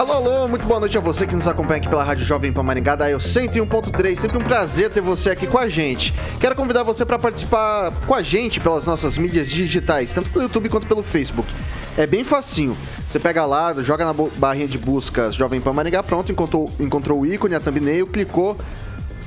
Alô, alô, muito boa noite a você que nos acompanha aqui pela Rádio Jovem Pan Maringá, da Eu 101.3. Sempre um prazer ter você aqui com a gente. Quero convidar você para participar com a gente pelas nossas mídias digitais, tanto pelo YouTube quanto pelo Facebook. É bem facinho. Você pega lá, joga na barrinha de buscas Jovem Pan Maringá, pronto, encontrou, encontrou o ícone, a thumbnail, clicou,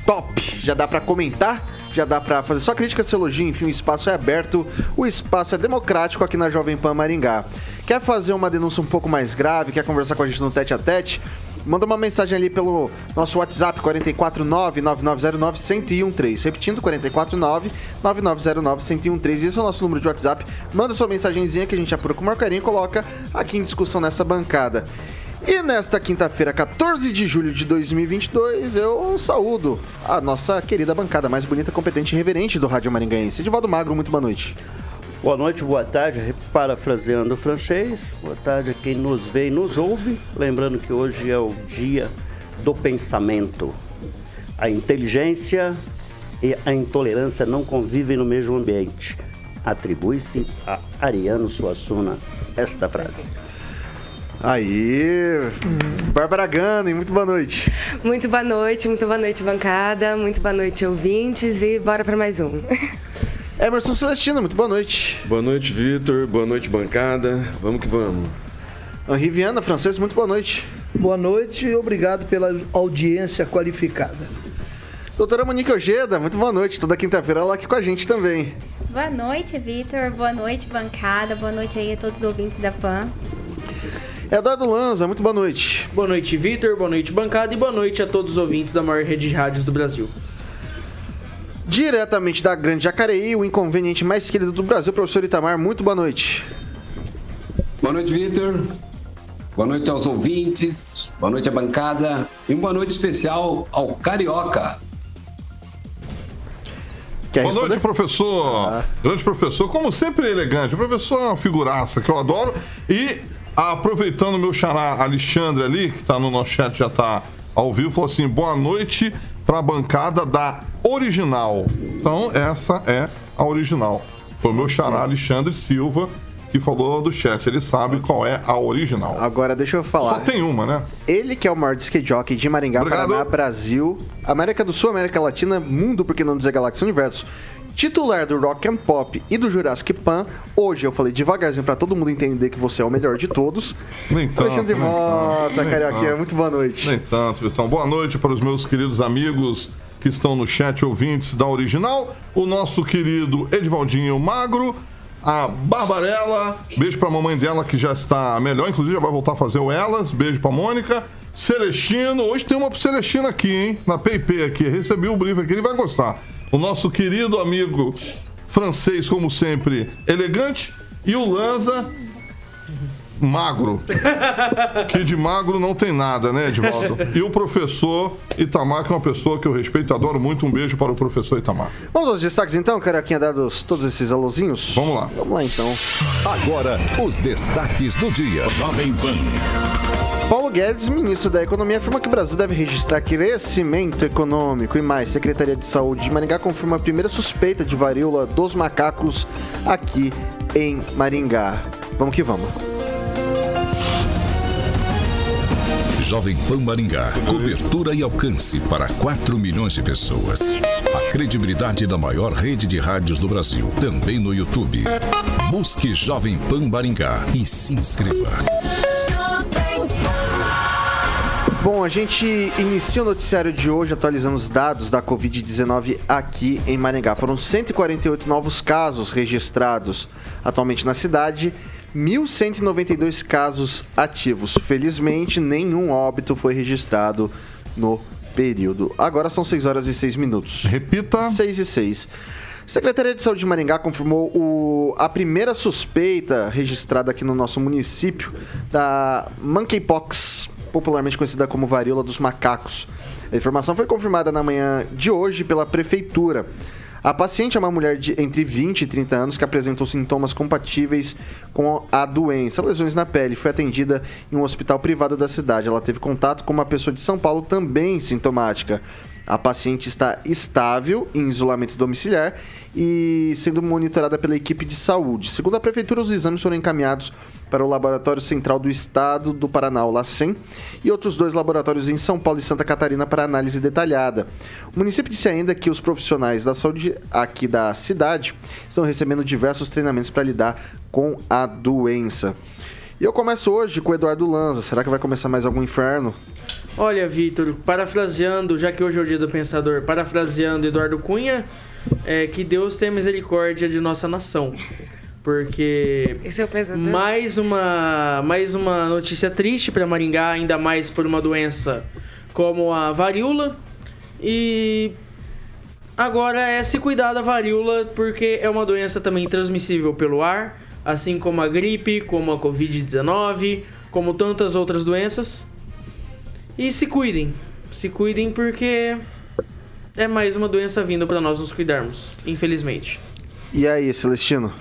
top! Já dá para comentar já dá para fazer só crítica, seu elogio, enfim, o espaço é aberto, o espaço é democrático aqui na Jovem Pan Maringá. Quer fazer uma denúncia um pouco mais grave, quer conversar com a gente no tete a tete? Manda uma mensagem ali pelo nosso WhatsApp 449-9909-1013. Repetindo, 449-9909-1013. Esse é o nosso número de WhatsApp. Manda sua mensagenzinha que a gente apura com o maior carinho e coloca aqui em discussão nessa bancada. E nesta quinta-feira, 14 de julho de 2022, eu saúdo a nossa querida bancada mais bonita, competente e reverente do Rádio Maringaense. Edivaldo Magro, muito boa noite. Boa noite, boa tarde, parafraseando o francês. Boa tarde a quem nos vê e nos ouve. Lembrando que hoje é o dia do pensamento. A inteligência e a intolerância não convivem no mesmo ambiente. Atribui-se a Ariano Suassuna esta frase. Aí, Bárbara Gana, muito boa noite. Muito boa noite, muito boa noite, bancada, muito boa noite, ouvintes, e bora para mais um. Emerson Celestino, muito boa noite. Boa noite, Vitor. Boa noite, bancada. Vamos que vamos. Henri Viana, francês, muito boa noite. Boa noite e obrigado pela audiência qualificada. Doutora Monique Ojeda, muito boa noite. Toda quinta-feira ela aqui com a gente também. Boa noite, Vitor. Boa noite, bancada. Boa noite aí a todos os ouvintes da PAN. Eduardo Lanza, muito boa noite. Boa noite, Vitor. Boa noite, bancada. E boa noite a todos os ouvintes da maior rede de rádios do Brasil. Diretamente da Grande Jacareí, o inconveniente mais querido do Brasil, professor Itamar, muito boa noite. Boa noite, Vitor. Boa noite aos ouvintes, boa noite à bancada e uma boa noite especial ao Carioca. Quer boa noite, professor. Ah. Grande professor, como sempre elegante. O professor é uma figuraça que eu adoro. E aproveitando o meu xará Alexandre ali, que está no nosso chat, já está ao vivo, falou assim: boa noite para a bancada da original. Então, essa é a original. Foi o meu xará Alexandre Silva que falou do chat. Ele sabe qual é a original. Agora, deixa eu falar. Só tem uma, né? Ele que é o maior disque jockey de Maringá, Obrigado. Paraná, Brasil, América do Sul, América Latina, mundo, porque não dizer Galáxia Universo titular do Rock and Pop e do Jurassic Pan. Hoje eu falei devagarzinho para todo mundo entender que você é o melhor de todos. Nem tanto, Alexandre nem Mota, Carioquinha, muito boa noite. Nem tanto, Vitão. Boa noite para os meus queridos amigos que estão no chat, ouvintes da original. O nosso querido Edvaldinho Magro. A Barbarella, beijo pra mamãe dela que já está melhor, inclusive já vai voltar a fazer o Elas, beijo pra Mônica. Celestino, hoje tem uma pro Celestino aqui, hein? Na PayPay aqui, recebi o brief aqui, ele vai gostar o nosso querido amigo francês, como sempre, elegante, e o Lanza magro. que de magro não tem nada, né, Edvaldo? E o professor Itamar, que é uma pessoa que eu respeito e adoro muito. Um beijo para o professor Itamar. Vamos aos destaques então, Caraquinha, dados todos esses alôzinhos? Vamos lá. Vamos lá então. Agora, os destaques do dia. Jovem Pan. Paulo Guedes, ministro da Economia, afirma que o Brasil deve registrar crescimento econômico e mais. Secretaria de Saúde de Maringá confirma a primeira suspeita de varíola dos macacos aqui em Maringá. Vamos que vamos. Jovem Pan Maringá. Cobertura e alcance para 4 milhões de pessoas. A credibilidade da maior rede de rádios do Brasil. Também no YouTube. Busque Jovem Pan Maringá e se inscreva. Bom, a gente inicia o noticiário de hoje atualizando os dados da Covid-19 aqui em Maringá. Foram 148 novos casos registrados atualmente na cidade, 1.192 casos ativos. Felizmente, nenhum óbito foi registrado no período. Agora são 6 horas e 6 minutos. Repita. 6 e 6. Secretaria de Saúde de Maringá confirmou o, a primeira suspeita registrada aqui no nosso município da monkeypox, popularmente conhecida como varíola dos macacos. A informação foi confirmada na manhã de hoje pela prefeitura. A paciente é uma mulher de entre 20 e 30 anos que apresentou sintomas compatíveis com a doença, lesões na pele. Foi atendida em um hospital privado da cidade. Ela teve contato com uma pessoa de São Paulo também sintomática. A paciente está estável em isolamento domiciliar e sendo monitorada pela equipe de saúde. Segundo a prefeitura, os exames foram encaminhados para o Laboratório Central do Estado do Paraná, o LACEN, e outros dois laboratórios em São Paulo e Santa Catarina para análise detalhada. O município disse ainda que os profissionais da saúde aqui da cidade estão recebendo diversos treinamentos para lidar com a doença. E eu começo hoje com o Eduardo Lanza. Será que vai começar mais algum inferno? Olha, Vitor, parafraseando, já que hoje é o dia do pensador, parafraseando Eduardo Cunha, é que Deus tenha misericórdia de nossa nação. Porque Esse é o pensador? mais uma mais uma notícia triste para Maringá, ainda mais por uma doença como a varíola. E agora é se cuidar da varíola, porque é uma doença também transmissível pelo ar, assim como a gripe, como a Covid-19, como tantas outras doenças. E se cuidem. Se cuidem porque é mais uma doença vindo para nós nos cuidarmos, infelizmente. E aí, Celestino?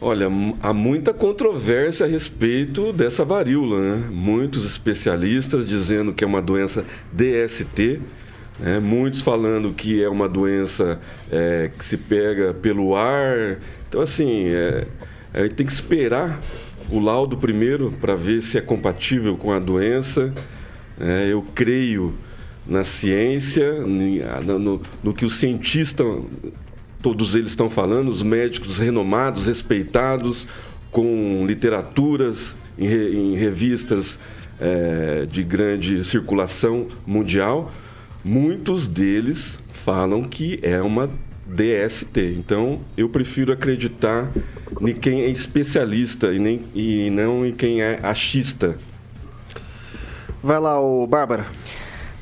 Olha, há muita controvérsia a respeito dessa varíola, né? Muitos especialistas dizendo que é uma doença DST, né? muitos falando que é uma doença é, que se pega pelo ar. Então, assim, é, a gente tem que esperar o laudo primeiro para ver se é compatível com a doença. É, eu creio na ciência, no, no- que os cientistas todos eles estão falando, os médicos renomados, respeitados, com literaturas em, re- em revistas eh, de grande circulação mundial, muitos deles falam que é uma DST. Então, eu prefiro acreditar em quem é especialista e, nem, e não em quem é achista. Vai lá, o Bárbara.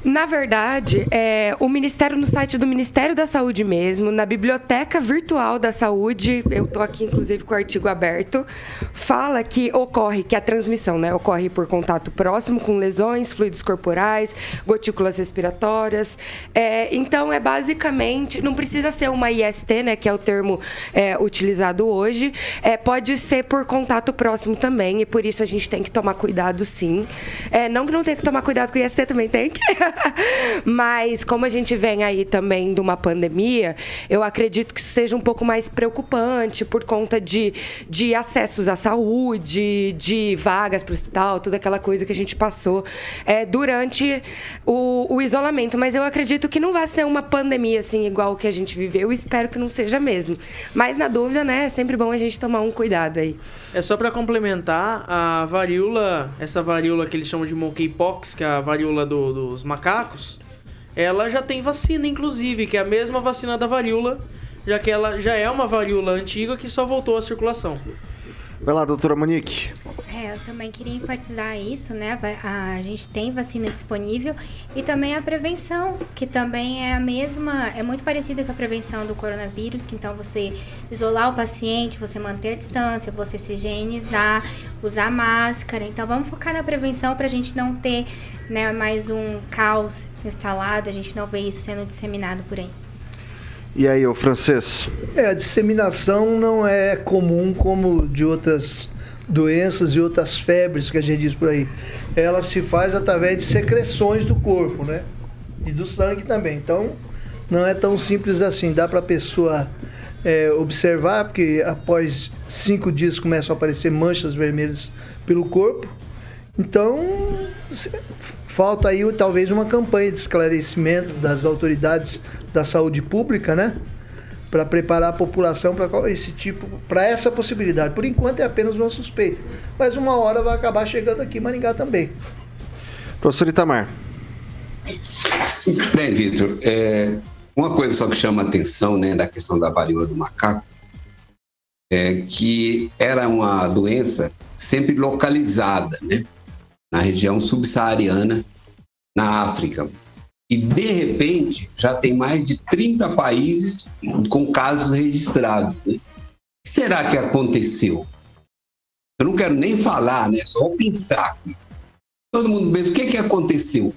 Na verdade, é, o Ministério, no site do Ministério da Saúde mesmo, na Biblioteca Virtual da Saúde, eu estou aqui inclusive com o artigo aberto, fala que ocorre, que a transmissão né, ocorre por contato próximo com lesões, fluidos corporais, gotículas respiratórias. É, então, é basicamente, não precisa ser uma IST, né, que é o termo é, utilizado hoje, é, pode ser por contato próximo também, e por isso a gente tem que tomar cuidado sim. É, não que não tenha que tomar cuidado com IST, também tem que. Mas como a gente vem aí também de uma pandemia, eu acredito que isso seja um pouco mais preocupante por conta de, de acessos à saúde, de vagas para o hospital, toda aquela coisa que a gente passou é, durante o, o isolamento. Mas eu acredito que não vai ser uma pandemia assim igual que a gente viveu. Espero que não seja mesmo. Mas na dúvida, né, é sempre bom a gente tomar um cuidado aí. É só para complementar, a varíola, essa varíola que eles chamam de monkeypox, que é a varíola do- dos macacos, ela já tem vacina, inclusive, que é a mesma vacina da varíola, já que ela já é uma varíola antiga que só voltou à circulação. Vai lá, doutora Monique. É, eu também queria enfatizar isso, né? A gente tem vacina disponível e também a prevenção, que também é a mesma, é muito parecida com a prevenção do coronavírus, que então você isolar o paciente, você manter a distância, você se higienizar, usar máscara. Então vamos focar na prevenção para a gente não ter né, mais um caos instalado, a gente não ver isso sendo disseminado por aí. E aí, o francês? É, a disseminação não é comum como de outras doenças e outras febres que a gente diz por aí. Ela se faz através de secreções do corpo, né? E do sangue também. Então, não é tão simples assim. Dá para a pessoa é, observar, porque após cinco dias começam a aparecer manchas vermelhas pelo corpo. Então, falta aí talvez uma campanha de esclarecimento das autoridades da saúde pública, né? Para preparar a população para esse tipo, para essa possibilidade. Por enquanto é apenas uma suspeita, mas uma hora vai acabar chegando aqui em Maringá também. Professor Itamar. Bem, Vitor, é, uma coisa só que chama atenção né, da questão da varíola do macaco é que era uma doença sempre localizada né, na região subsaariana, na África. E, de repente, já tem mais de 30 países com casos registrados. Né? O que será que aconteceu? Eu não quero nem falar, né? só vou pensar. Todo mundo pensa, o que, que aconteceu?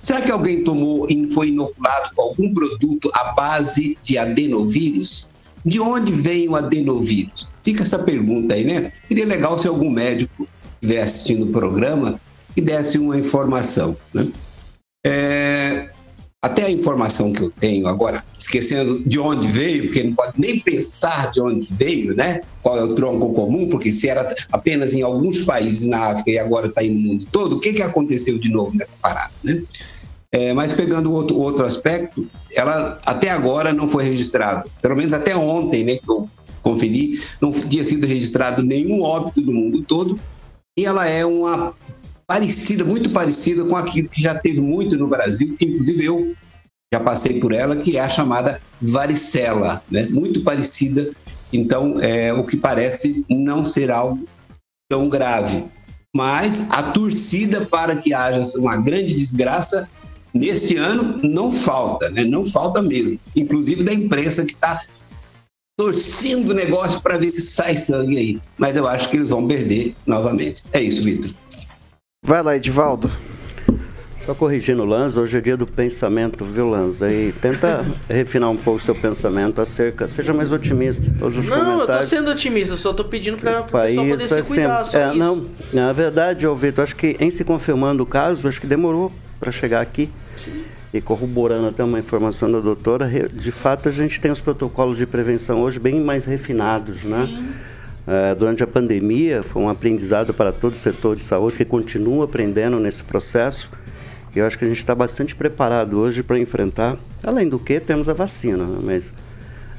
Será que alguém tomou e foi inoculado com algum produto à base de adenovírus? De onde vem o adenovírus? Fica essa pergunta aí, né? Seria legal se algum médico estiver assistindo o programa e desse uma informação. Né? É, até a informação que eu tenho agora, esquecendo de onde veio, porque não pode nem pensar de onde veio, né? Qual é o tronco comum, porque se era apenas em alguns países na África e agora está no mundo todo, o que, que aconteceu de novo nessa parada, né? É, mas pegando outro, outro aspecto, ela até agora não foi registrado, pelo menos até ontem, né, que eu conferi, não tinha sido registrado nenhum óbito no mundo todo, e ela é uma parecida, muito parecida com aquilo que já teve muito no Brasil, que inclusive eu já passei por ela, que é a chamada varicela, né? muito parecida. Então, é, o que parece não ser algo tão grave. Mas a torcida para que haja uma grande desgraça neste ano não falta, né? não falta mesmo. Inclusive da imprensa que está torcendo o negócio para ver se sai sangue aí. Mas eu acho que eles vão perder novamente. É isso, Vitor. Vai lá, Edivaldo. Só corrigindo o Lanza, hoje é dia do pensamento, viu, Lanza? E tenta refinar um pouco o seu pensamento acerca. Seja mais otimista. Todos os não, eu tô sendo otimista, só tô pedindo para o pessoal poder se é cuidar. Sempre, é, não, na verdade, ô Vitor, acho que em se confirmando o caso, acho que demorou para chegar aqui. Sim. E corroborando até uma informação da doutora, de fato a gente tem os protocolos de prevenção hoje bem mais refinados, né? Sim. Uh, durante a pandemia, foi um aprendizado para todo o setor de saúde que continua aprendendo nesse processo. E eu acho que a gente está bastante preparado hoje para enfrentar. Além do que, temos a vacina, né? mas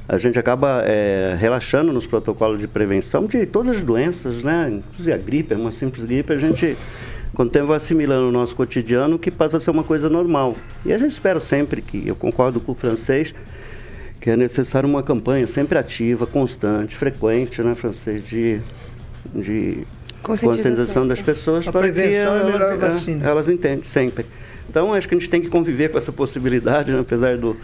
a gente acaba é, relaxando nos protocolos de prevenção de todas as doenças, né? Inclusive a gripe, uma simples gripe, a gente, com o tempo, assimilando o nosso cotidiano, que passa a ser uma coisa normal. E a gente espera sempre que, eu concordo com o francês, que é necessário uma campanha sempre ativa, constante, frequente, né, francês, de, de conscientização das pessoas a para que é elas, é, elas entendem sempre. Então, acho que a gente tem que conviver com essa possibilidade, né, apesar do,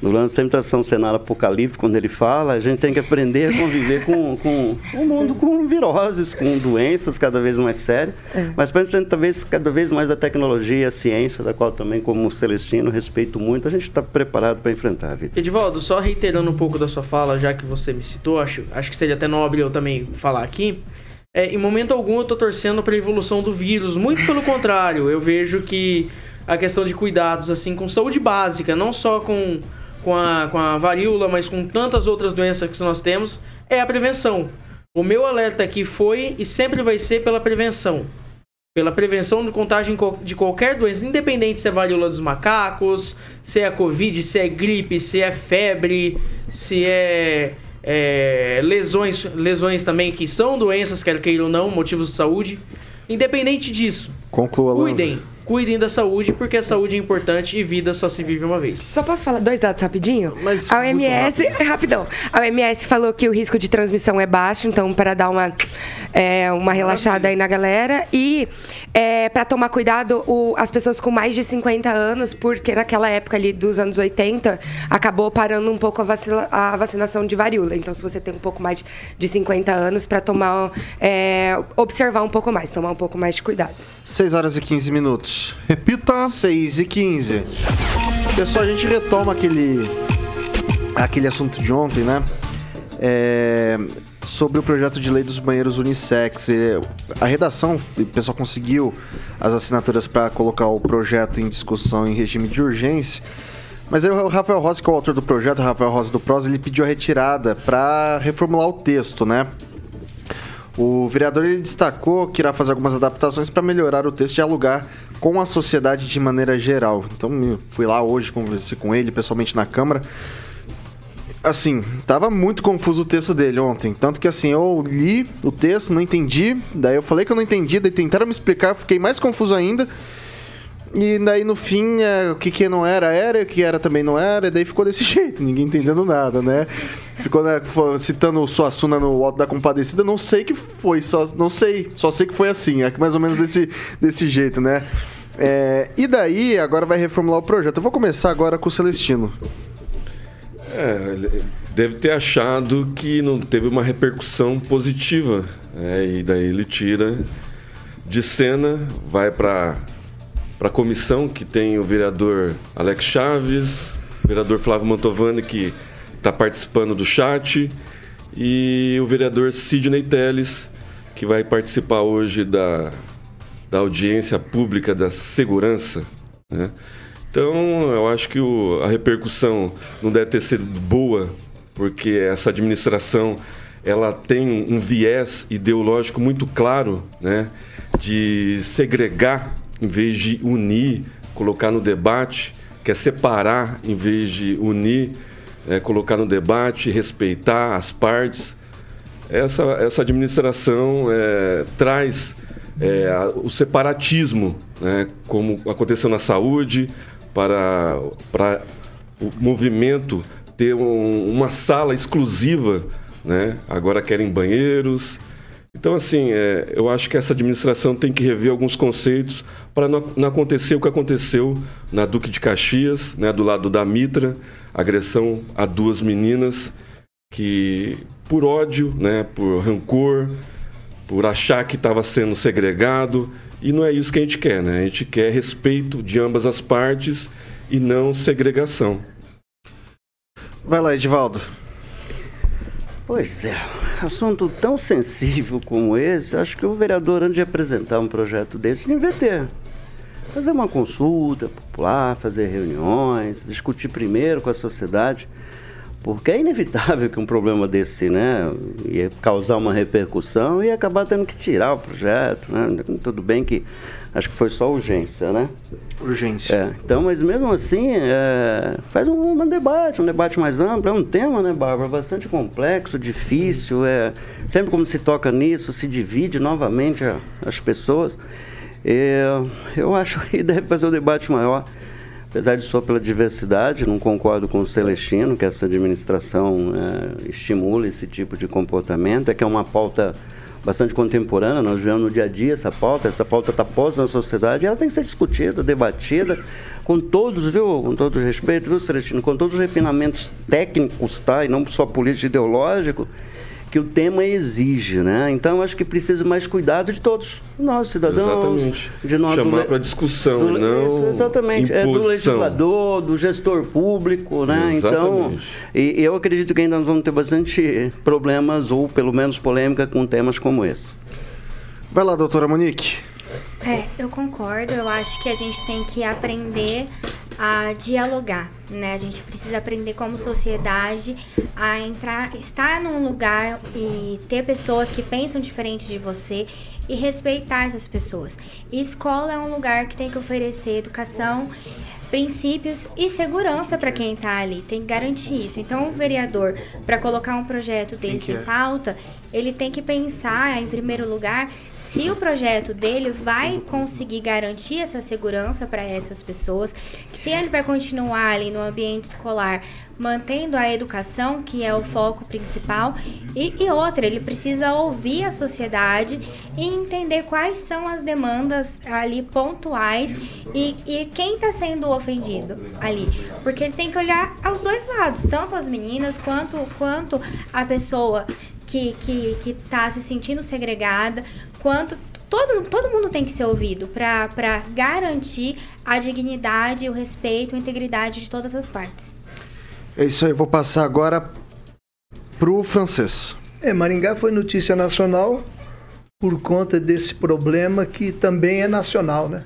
do lance sempre tração um cenário apocalíptico quando ele fala, a gente tem que aprender a conviver com, com um mundo com viroses, com doenças cada vez mais sérias, é. mas pensando talvez cada vez mais da tecnologia, a ciência, da qual também como Celestino respeito muito, a gente está preparado para enfrentar a vida. Edivaldo, só reiterando um pouco da sua fala, já que você me citou, acho, acho que seria até nobre eu também falar aqui, é, em momento algum eu estou torcendo para a evolução do vírus, muito pelo contrário, eu vejo que a questão de cuidados assim com saúde básica, não só com com a, com a varíola, mas com tantas outras doenças que nós temos, é a prevenção. O meu alerta aqui foi e sempre vai ser pela prevenção. Pela prevenção de contágio de qualquer doença, independente se é varíola dos macacos, se é Covid, se é gripe, se é febre, se é, é lesões, lesões também que são doenças, quer queira ou não, motivos de saúde. Independente disso, Conclua, cuidem cuidem da saúde, porque a saúde é importante e vida só se vive uma vez. Só posso falar dois dados rapidinho? Mas a OMS, rapidão. A OMS falou que o risco de transmissão é baixo, então para dar uma, é, uma relaxada aí na galera. E é, para tomar cuidado, o, as pessoas com mais de 50 anos, porque naquela época ali dos anos 80, acabou parando um pouco a, vacina, a vacinação de varíola. Então, se você tem um pouco mais de 50 anos, para tomar, é, observar um pouco mais, tomar um pouco mais de cuidado. 6 horas e 15 minutos. Repita. 6 e 15. Pessoal, a gente retoma aquele, aquele assunto de ontem, né? É, sobre o projeto de lei dos banheiros unissex. A redação, o pessoal conseguiu as assinaturas para colocar o projeto em discussão em regime de urgência. Mas aí o Rafael Rosa, que é o autor do projeto, Rafael Rosa do PROS, ele pediu a retirada para reformular o texto, né? O vereador ele destacou que irá fazer algumas adaptações para melhorar o texto e alugar com a sociedade de maneira geral. Então, fui lá hoje, conversei com ele pessoalmente na Câmara. Assim, tava muito confuso o texto dele ontem. Tanto que assim, eu li o texto, não entendi. Daí eu falei que eu não entendi, daí tentaram me explicar, eu fiquei mais confuso ainda. E daí no fim, é, o que, que não era, era, o que era também não era, e daí ficou desse jeito, ninguém entendendo nada, né? Ficou né, citando Suassuna no Alto da Compadecida, não sei que foi, só, não sei, só sei que foi assim, é mais ou menos desse, desse jeito, né? É, e daí, agora vai reformular o projeto. Eu vou começar agora com o Celestino. É, deve ter achado que não teve uma repercussão positiva. né? e daí ele tira de cena, vai para a comissão que tem o vereador Alex Chaves, o vereador Flávio Mantovani que está participando do chat e o vereador Sidney Teles que vai participar hoje da, da audiência pública da segurança. Né? Então, eu acho que o- a repercussão não deve ter sido boa, porque essa administração ela tem um viés ideológico muito claro, né, de segregar em vez de unir, colocar no debate, quer separar em vez de unir, né, colocar no debate, respeitar as partes. Essa, essa administração é, traz é, o separatismo, né, como aconteceu na saúde, para, para o movimento ter um- uma sala exclusiva, né, agora querem banheiros. Então, assim, é, eu acho que essa administração tem que rever alguns conceitos para não, não acontecer o que aconteceu na Duque de Caxias, né, do lado da Mitra, agressão a duas meninas que por ódio, né, por rancor, por achar que estava sendo segregado, e não é isso que a gente quer, né? A gente quer respeito de ambas as partes e não segregação. Vai lá, Edivaldo. Pois é, assunto tão sensível como esse, acho que o vereador, antes de apresentar um projeto desse, devia ter. Fazer uma consulta popular, fazer reuniões, discutir primeiro com a sociedade, porque é inevitável que um problema desse, né, ia causar uma repercussão e acabar tendo que tirar o projeto, né? Tudo bem que acho que foi só urgência, né? Urgência. É, então, mas mesmo assim, é, faz um, um debate, um debate mais amplo. É um tema, né, Bárbara, bastante complexo, difícil. É, sempre quando se toca nisso, se divide novamente a- as pessoas. É, eu acho que deve fazer um debate maior. Apesar de só pela diversidade, não concordo com o Celestino que essa administração é, estimula esse tipo de comportamento. É que é uma pauta bastante contemporânea, nós vemos no dia a dia essa pauta, essa pauta está posta na sociedade ela tem que ser discutida, debatida, com todos, viu, com todo respeito, viu, Celestino, com todos os refinamentos técnicos, tá, e não só político ideológico, que o tema exige, né? Então, acho que precisa mais cuidado de todos, nós, cidadãos, Exatamente. de nós... Chamar le- para discussão, do- não isso, exatamente, é do imposição. legislador, do gestor público, né? Então, Exatamente. e eu acredito que ainda nós vamos ter bastante problemas, ou pelo menos polêmica, com temas como esse. Vai lá, doutora Monique. É, eu concordo. Eu acho que a gente tem que aprender a dialogar, né? A gente precisa aprender como sociedade a entrar, estar num lugar e ter pessoas que pensam diferente de você e respeitar essas pessoas. E escola é um lugar que tem que oferecer educação, princípios e segurança para quem está ali. Tem que garantir isso. Então, o vereador, para colocar um projeto desse que é? em pauta, ele tem que pensar, em primeiro lugar, se o projeto dele vai conseguir garantir essa segurança para essas pessoas, se ele vai continuar ali no ambiente escolar mantendo a educação, que é o foco principal, e, e outra, ele precisa ouvir a sociedade e entender quais são as demandas ali pontuais e, e quem está sendo ofendido ali. Porque ele tem que olhar aos dois lados, tanto as meninas quanto, quanto a pessoa que, que, que tá se sentindo segregada, quanto todo, todo mundo tem que ser ouvido para garantir a dignidade, o respeito, a integridade de todas as partes. É isso aí, eu vou passar agora pro francês. É, Maringá foi notícia nacional por conta desse problema que também é nacional, né?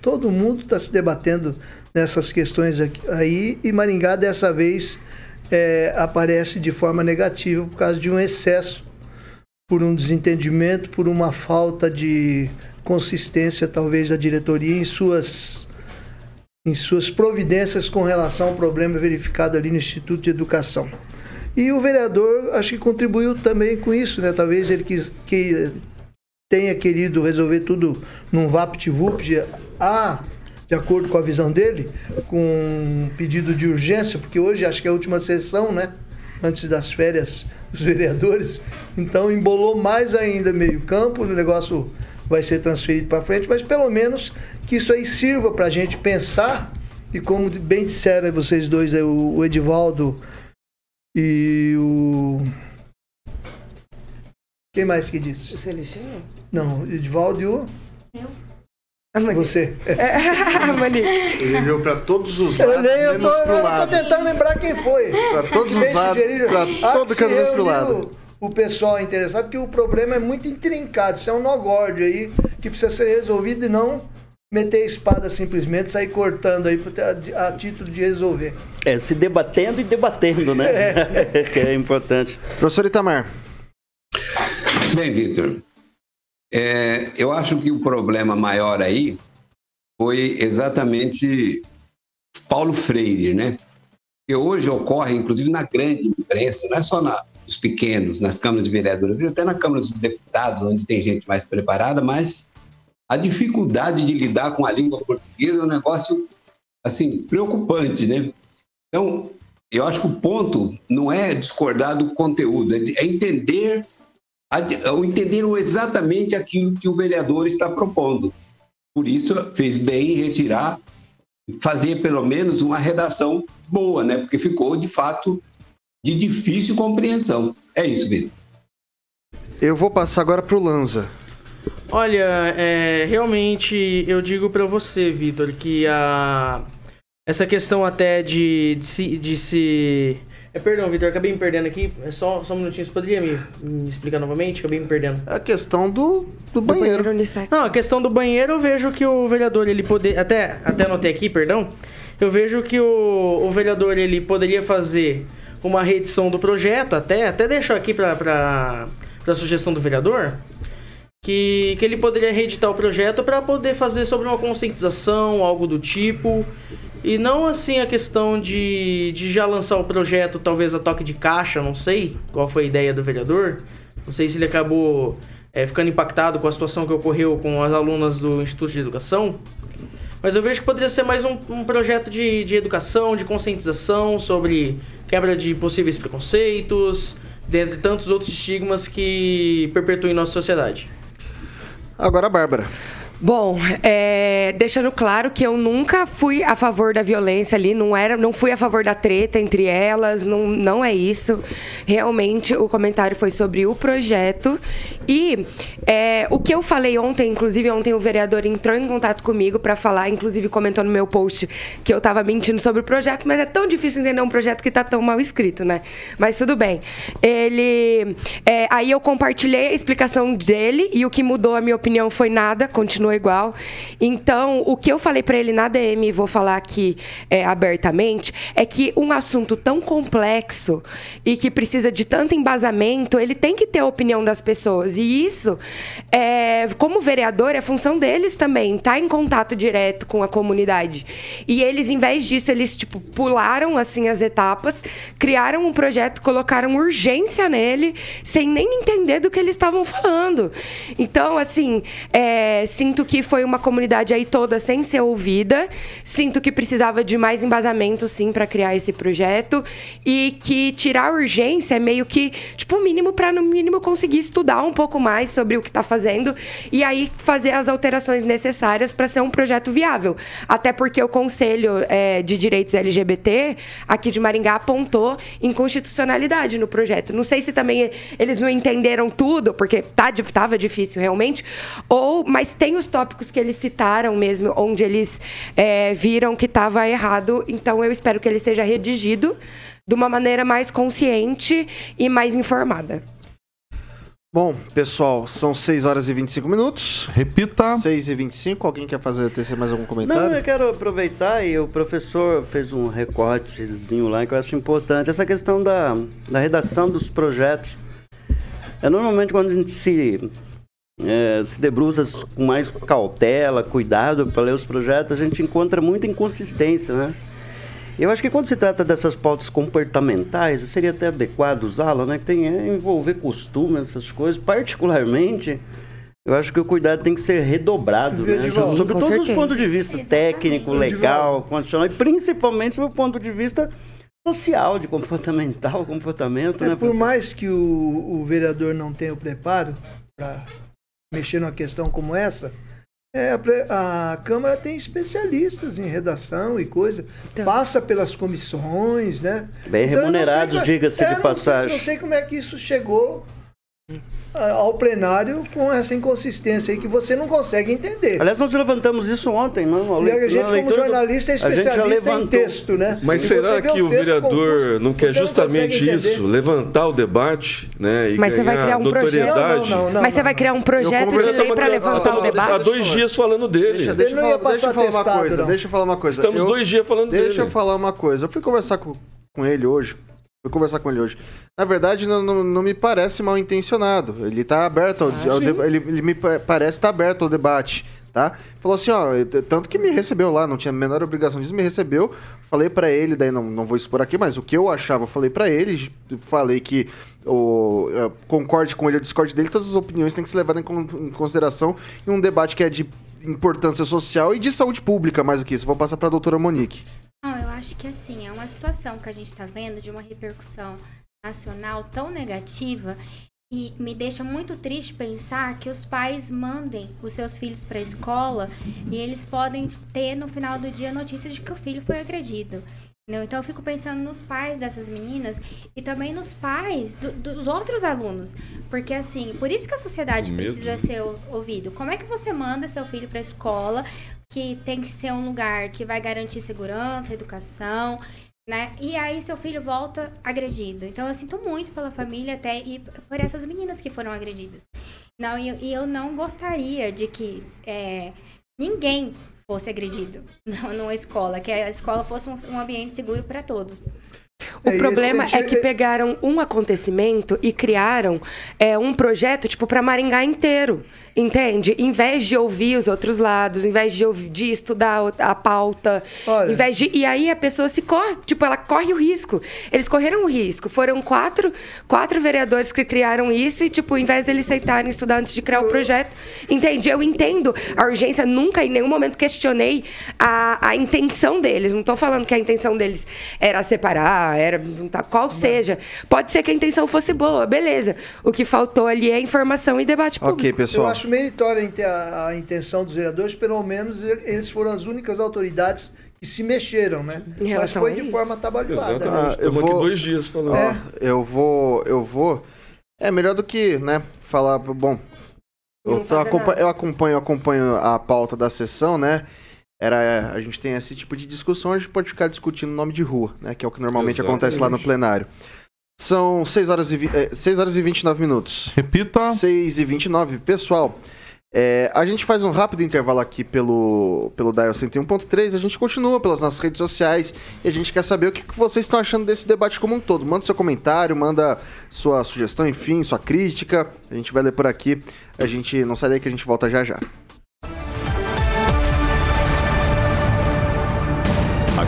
Todo mundo está se debatendo nessas questões aqui, aí e Maringá dessa vez é, aparece de forma negativa por causa de um excesso, por um desentendimento, por uma falta de consistência talvez da diretoria em suas em suas providências com relação ao problema verificado ali no Instituto de Educação. E o vereador acho que contribuiu também com isso, né? Talvez ele quis, que tenha querido resolver tudo num VaptVupt. A de acordo com a visão dele, com um pedido de urgência, porque hoje acho que é a última sessão, né? Antes das férias dos vereadores. Então embolou mais ainda meio campo, o negócio vai ser transferido para frente, mas pelo menos que isso aí sirva para a gente pensar, e como bem disseram vocês dois, o Edivaldo e o. Quem mais que disse? O Celestino? Não, o Edivaldo e o. Eu. A Monique. Você. Monique. Ele olhou pra todos os Eu, lados, nem, eu, tô, menos pro eu tô lado. tentando lembrar quem foi. Pra todos os lados, pra Ah, todo canto menos pro reuniu lado. O pessoal interessado, porque o problema é muito intrincado. Isso é um nó gordo aí que precisa ser resolvido e não meter a espada simplesmente, sair cortando aí a, a título de resolver. É, se debatendo e debatendo, né? que é importante. Professor Itamar. Bem, Vitor, é, eu acho que o problema maior aí foi exatamente Paulo Freire, né? Que hoje ocorre, inclusive, na grande imprensa, não é só na, nos pequenos, nas câmaras de vereadores, até na Câmara dos Deputados, onde tem gente mais preparada, mas a dificuldade de lidar com a língua portuguesa é um negócio, assim, preocupante, né? Então, eu acho que o ponto não é discordar do conteúdo, é, é entender a- o entender exatamente aquilo que o vereador está propondo. Por isso, fez bem em retirar, fazer pelo menos uma redação boa, né? Porque ficou, de fato, de difícil compreensão. É isso, Vitor. Eu vou passar agora pro Lanza. Olha, é, realmente eu digo pra você, Vitor, que a essa questão até de, de se, de se- É, perdão, Vitor, acabei me perdendo aqui. É só, só um minutinho, você poderia me, me explicar novamente? Acabei me perdendo. É a questão do, do banheiro. unissex. Não, a questão do banheiro eu vejo que o vereador ele poder até até anotei aqui, perdão. Eu vejo que o, o vereador ele poderia fazer uma reedição do projeto, até até deixo aqui para para sugestão do vereador que, que ele poderia reeditar o projeto para poder fazer sobre uma conscientização, algo do tipo. E não assim a questão de, de já lançar o projeto, talvez a toque de caixa, não sei qual foi a ideia do vereador. Não sei se ele acabou é, ficando impactado com a situação que ocorreu com as alunas do Instituto de Educação. Mas eu vejo que poderia ser mais um, um projeto de, de educação, de conscientização sobre quebra de possíveis preconceitos, dentre tantos outros estigmas que perpetuam em nossa sociedade. Agora a Bárbara. Bom, é, deixando claro que eu nunca fui a favor da violência ali, não era, não fui a favor da treta entre elas, não, não é isso. Realmente o comentário foi sobre o projeto e é, o que eu falei ontem, inclusive ontem o vereador entrou em contato comigo para falar, inclusive comentou no meu post que eu estava mentindo sobre o projeto, mas é tão difícil entender um projeto que está tão mal escrito, né? Mas tudo bem. Ele, é, aí eu compartilhei a explicação dele e o que mudou a minha opinião foi nada, continua igual. Então, o que eu falei para ele na DM, e vou falar aqui é, abertamente, é que um assunto tão complexo e que precisa de tanto embasamento, ele tem que ter a opinião das pessoas. E isso, é, como vereador, é função deles também, estar em contato direto com a comunidade. E eles, em vez disso, eles tipo pularam assim as etapas, criaram um projeto, colocaram urgência nele, sem nem entender do que eles estavam falando. Então, assim, é, sinto que foi uma comunidade aí toda sem ser ouvida. Sinto que precisava de mais embasamento, sim, para criar esse projeto. E que tirar a urgência é meio que, tipo, o mínimo para, no mínimo, conseguir estudar um pouco mais sobre o que está fazendo. E aí fazer as alterações necessárias para ser um projeto viável. Até porque o Conselho é, de Direitos LGBT aqui de Maringá apontou inconstitucionalidade no projeto. Não sei se também eles não entenderam tudo, porque tá, tava difícil realmente, ou mas tem os tópicos que eles citaram mesmo, onde eles é, viram que estava errado. Então eu espero que ele seja redigido de uma maneira mais consciente e mais informada. Bom, pessoal, são 6 horas e 25 minutos. Repita. 6 e 25. Alguém quer fazer tecer mais algum Não, comentário? eu quero aproveitar e o professor fez um recortezinho lá que eu acho importante. Essa questão da, da redação dos projetos. É normalmente quando a gente se, é, se debruça com mais cautela, cuidado para ler os projetos, a gente encontra muita inconsistência, né? Eu acho que quando se trata dessas pautas comportamentais, seria até adequado usá-la, né? Que tem é, envolver costumes, essas coisas, particularmente Eu acho que o cuidado tem que ser redobrado, né? Sim, sobre todos certeza. os pontos de vista, Exatamente. técnico, legal, condicional, e principalmente sobre o ponto de vista social, de comportamental, comportamento, É, né? por mais que o, o vereador não tenha o preparo para mexer numa questão como essa, é, a, a Câmara tem especialistas em redação e coisa, Então. passa pelas comissões, né? Bem eu sei como é- diga-se é, de não sei- passagem. não sei como é que isso chegou ao plenário com essa inconsistência aí que você não consegue entender. Aliás, nós levantamos isso ontem, não? E a gente, como jornalista, é especialista em texto, né? Mas E será que o texto vereador confuso, não quer você não justamente entender. isso? Levantar o debate, né? E Mas você vai criar um projeto- notoriedade? Não, não, não. Mas você vai criar um projeto de lei para levantar há- o Há debate? dois dias falando dele. Deixa, deixa, não eu falar, deixa eu falar uma coisa. não. Deixa eu falar uma coisa. Estamos Eu- dois dias falando Deixa dele. eu falar uma coisa. Eu fui conversar com, com ele hoje. Fui conversar com ele hoje. Na verdade, não, não, não me parece mal intencionado. Ele tá aberto ao, ao deba- ele, ele me pa- parece estar aberto ao debate. Tá? Falou assim, ó, tanto que me recebeu lá, não tinha a menor obrigação disso, me recebeu. Falei pra ele, daí não, não vou expor aqui, mas o que eu achava, eu falei pra ele, falei que o, concorde com ele ou discorde dele, todas as opiniões têm que ser levadas em, em consideração em um debate que é de importância social e de saúde pública, mais do que isso. Vou passar pra doutora Monique. Acho que assim, é uma situação que a gente está vendo de uma repercussão nacional tão negativa e me deixa muito triste pensar que os pais mandem os seus filhos para a escola e eles podem ter no final do dia notícia de que o filho foi agredido. Então eu fico pensando nos pais dessas meninas e também nos pais do- dos outros alunos. Porque assim, por isso que a sociedade precisa né? ser ou- ouvido. Como é que você manda seu filho para a escola, que tem que ser um lugar que vai garantir segurança, educação, né? E aí seu filho volta agredido. Então eu sinto muito pela família até e por essas meninas que foram agredidas. Não, e, eu- e eu não gostaria de que é, ninguém fosse agredido numa escola, que a escola fosse um ambiente seguro para todos. O É, problema esse- é que pegaram um acontecimento e criaram é, um projeto, tipo, para Maringá inteiro. Entende? Em vez de ouvir os outros lados, em vez de, ouvir, de estudar a pauta, Olha. em vez de. E aí a pessoa se corre, tipo, ela corre o risco. Eles correram o risco. Foram quatro, quatro vereadores que criaram isso e, tipo, em vez deles aceitarem estudar antes de criar o projeto. Entende? Eu entendo a urgência, nunca em nenhum momento questionei a, a intenção deles. Não tô falando que a intenção deles era separar, era. tá, Qual seja. Pode ser que a intenção fosse boa, beleza. O que faltou ali é informação e debate público. Ok, Eu pessoal. acho meritória a, a intenção dos vereadores, pelo menos eles foram as únicas autoridades que se mexeram, né? Mas foi de isso. forma né? Ah, eu vou- aqui dois dias falando. Ó, eu vou. Eu vou. É melhor do que, né, falar. Bom. Eu, eu acompanho, acompanho a pauta da sessão, né? Era, a gente tem esse tipo de discussão, a gente pode ficar discutindo nome de rua, né? Que é o que normalmente Exatamente. acontece lá no plenário. São 6 horas e, vi- eh, 6 horas e 29 minutos. Repita. 6 e 29. Pessoal, é, a gente faz um rápido intervalo aqui pelo, pelo Dial 101.3. A gente continua pelas nossas redes sociais e a gente quer saber o que, que vocês estão achando desse debate como um todo. Manda seu comentário, manda sua sugestão, enfim, sua crítica. A gente vai ler por aqui. A gente não sai daí que a gente volta já já.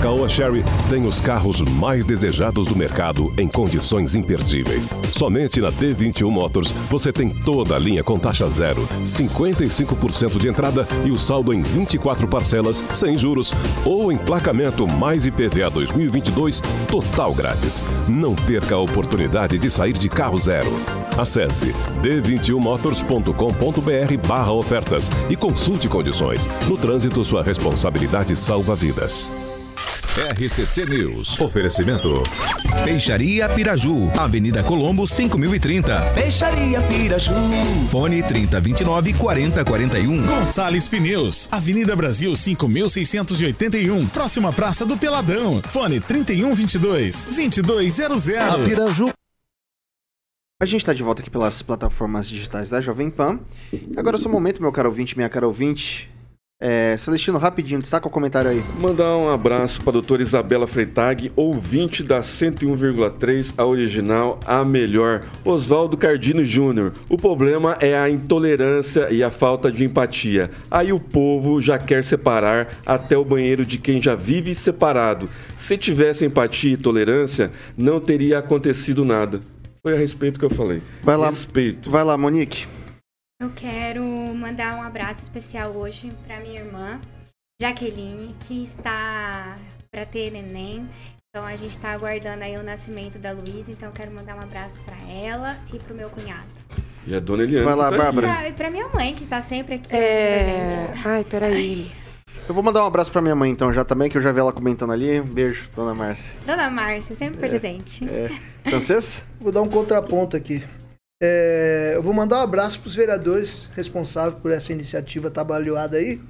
Caoa Sherry tem os carros mais desejados do mercado em condições imperdíveis. Somente na D21 Motors você tem toda a linha com taxa zero, 55% de entrada e o saldo em 24 parcelas sem juros ou emplacamento mais IPVA 2022 total grátis. Não perca a oportunidade de sair de carro zero. Acesse d21motors.com.br barra ofertas e consulte condições. No trânsito, sua responsabilidade salva vidas. RCC News. Oferecimento. Peixaria Piraju, Avenida Colombo 5030. Peixaria Piraju. Fone 3029 4041. Gonçalves Pneus, Avenida Brasil 5681, próxima Praça do Peladão. Fone 3122 2200. Piraju. A gente está de volta aqui pelas plataformas digitais da Jovem Pan. Agora é o seu momento, meu caro ouvinte, minha cara ouvinte. É, Celestino, rapidinho, destaca o comentário aí. Mandar um abraço para a doutora Isabela Freitag, ouvinte da 101,3, a original, a melhor. Oswaldo Cardino Júnior. O problema é a intolerância e a falta de empatia. Aí o povo já quer separar até o banheiro de quem já vive separado. Se tivesse empatia e tolerância, não teria acontecido nada. Foi a respeito que eu falei. Vai lá. Respeito. Vai lá, Monique. Eu quero mandar um abraço especial hoje para minha irmã, Jaqueline, que está para ter neném. Então a gente está aguardando aí o nascimento da Luísa, então eu quero mandar um abraço para ela e para o meu cunhado. E a dona Eliane. Vai lá, tá. Bárbara. Pra- E para minha mãe, que está sempre aqui. É... presente. Ai, peraí. Eu vou mandar um abraço pra minha mãe então já também, que eu já vi ela comentando ali. Um beijo, dona Márcia. Dona Márcia, sempre presente. É. Francês? Vou dar um contraponto aqui. É, eu vou mandar um abraço para os vereadores responsáveis por essa iniciativa trabalhada aí,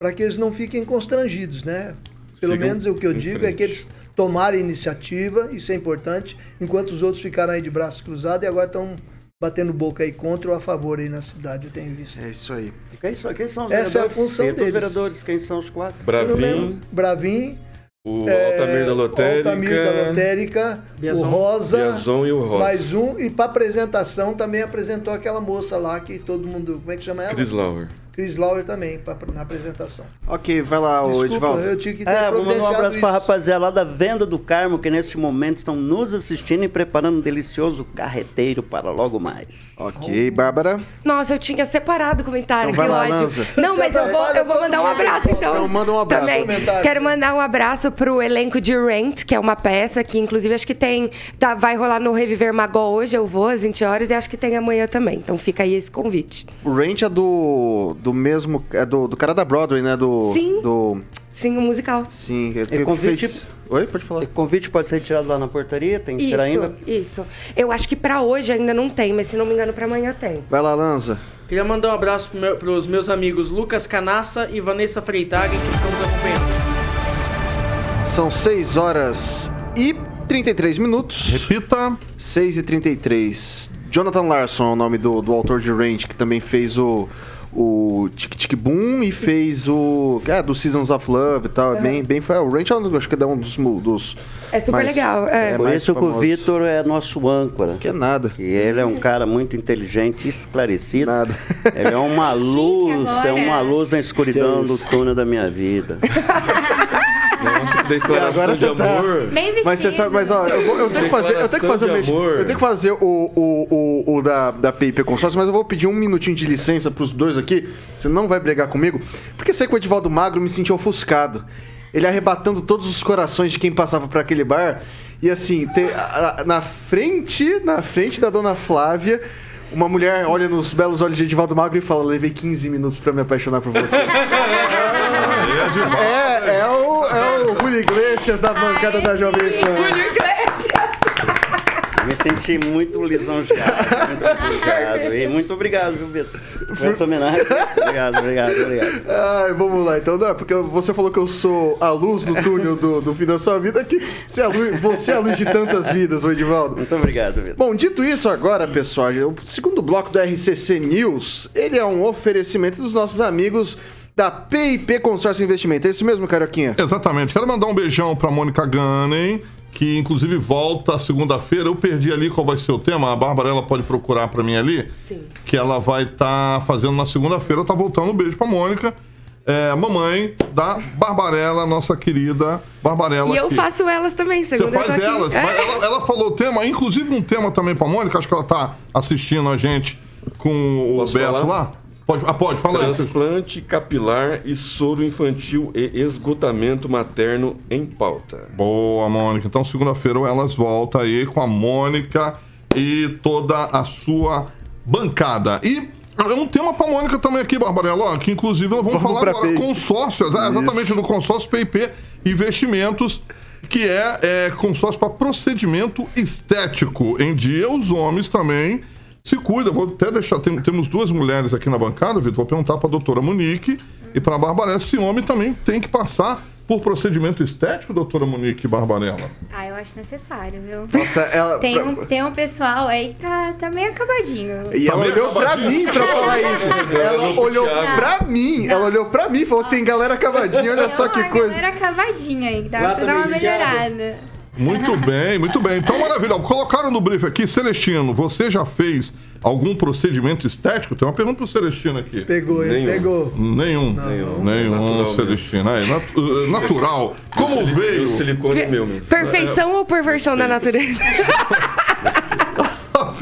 para que eles não fiquem constrangidos, né? Pelo Sigam menos o que eu digo é frente. que eles tomarem iniciativa, isso é importante, enquanto os outros ficaram aí de braços cruzados e agora estão batendo boca aí contra ou a favor aí na cidade, eu tenho visto. É isso aí. Quem são, quem são os Essa é a vereadores? função Cita os deles. vereadores, quem são os quatro? Bravin. Bravin, o é, Altamir da Lotérica. Altamir da Lotérica, o Biazon. Rosa, Biazon e o Rosa. mais um, e para apresentação também apresentou aquela moça lá que todo mundo, como é que chama ela? Chris Lauer. Chris Lauer também, pra, na apresentação. Ok, vai lá, Desculpa, Edivaldo. eu tinha que ter É, mandar um providenciado abraço pra isso. rapaziada lá da Venda do Carmo, que neste momento estão nos assistindo e preparando um delicioso carreteiro para logo mais. Ok, Bárbara. Nossa, eu tinha separado o comentário, Então vai que lá, ódio. Lanza. Não, mas eu vou, eu vou mandar um abraço, então. Então manda um abraço. Também. Comentário. Quero mandar um abraço pro elenco de Rent, que é uma peça que, inclusive, acho que tem. Tá, vai rolar no Reviver Magol hoje, eu vou às 20 horas, e acho que tem amanhã também. Então fica aí esse convite. O Ranch é do. Do mesmo. É do, do cara da Broadway, né? Do. Sim. Do. Sim, o musical. Sim, é, que convite- fez. Oi, pode falar. O convite pode ser retirado lá na portaria, tem que ser ainda. Isso, isso. Eu acho que pra hoje ainda não tem, mas se não me engano, pra amanhã tem. Vai lá, Lanza. Queria mandar um abraço pro meu, pros meus amigos Lucas Canassa e Vanessa Freitag, que estão nos acompanhando. São 6 horas e 33 minutos. Repita. 6 e 33. Jonathan Larson é o nome do, do autor de Range, que também fez o. O Tic Tic Boom e fez o. É, do Seasons of Love e tal. é Bem, bem. Foi, o é um, acho que é um dos. dos É super mais- legal. É. Por mais isso que o. Vitor é nosso âncora. Que é nada. Que ele é um cara muito inteligente, esclarecido. Nada. Ele é uma luz, é uma luz na escuridão Que do túnel da minha vida. Nossa, declaração Agora de você tá- amor. Bem vestido. Mas você sabe, mas ó, eu, vou- eu tenho que fazer, eu tenho que fazer o eu tenho que fazer o, o, o, o da, da PIP Consórcio, mas eu vou pedir um minutinho de licença pros dois aqui. Você não vai brigar comigo, porque sei que o Edivaldo Magro me sentiu ofuscado. Ele arrebatando todos os corações de quem passava por aquele bar. E assim, ter, a- a- na frente, na frente da dona Flávia, uma mulher olha nos belos olhos de Edivaldo Magro e fala: Levei 15 minutos pra me apaixonar por você. é, é o, é o Julio Iglesias da bancada da Jovem Pan. Me senti muito lisonjeado, muito lisonjeado. E muito obrigado, viu, Vitor? Por essa homenagem. Obrigado, obrigado, obrigado. Ai, vamos lá, então, não, é porque você falou que eu sou a luz no túnel do, do fim da sua vida, que você é, a luz, você é a luz de tantas vidas, ô Edivaldo. Muito obrigado, Vitor. Bom, dito isso agora, pessoal, o segundo bloco do RCC News, ele é um oferecimento dos nossos amigos da PIP Consórcio Investimento. É isso mesmo, Carioquinha? Exatamente. Quero mandar um beijão pra Mônica Gunning, que inclusive volta segunda-feira. Eu perdi ali qual vai ser o tema. A Bárbara ela pode procurar pra mim ali. Sim. Que ela vai estar fazendo na segunda-feira. Tá voltando. Um beijo pra Mônica. É, mamãe da Barbarella, nossa querida Barbarella. E eu aqui. faço elas também, Você segunda eu faz elas. Mas Ela, ela falou o tema, inclusive um tema também pra Mônica. Acho que ela tá assistindo a gente com o Posso Beto falar? lá. Pode, ah, pode, fala. Transplante capilar e soro infantil e esgotamento materno em pauta. Boa, Mônica. Então, segunda-feira elas voltam aí com a Mônica e toda a sua bancada. E é um tema pra Mônica também aqui, Barbarella, ó, que inclusive nós vamos, Vamos falar agora consórcios, é, exatamente no consórcio PIP Investimentos, que é, é consórcio para procedimento estético. Em dia, os homens também se cuidam. Vou até deixar, tem- temos duas mulheres aqui na bancada, Vitor, vou perguntar pra doutora Monique e pra Barbarella se homem também tem que passar por procedimento estético, doutora Monique Barbarella. Ah, eu acho necessário, viu? Nossa, ela. Tem um, tem um pessoal aí que tá, tá meio acabadinho. E ela Também olhou pra mim pra falar isso. Ela Olhou Thiago. pra mim. Ela olhou pra mim e falou: tem galera acabadinha, olha só Tem que uma coisa. galera acabadinha aí, que dá Lá pra dar uma melhorada. Muito bem, muito bem. Então, maravilha. Colocaram no brief aqui, Celestino, você já fez algum procedimento estético? Tem uma pergunta pro Celestino aqui. Pegou, ele Nenhum. pegou. Nenhum. Nenhum. Nenhum, Natural Celestino. Aí, natu- uh, natural. Como veio? O silicone é meu, meu. Perfeição ou perversão da natureza?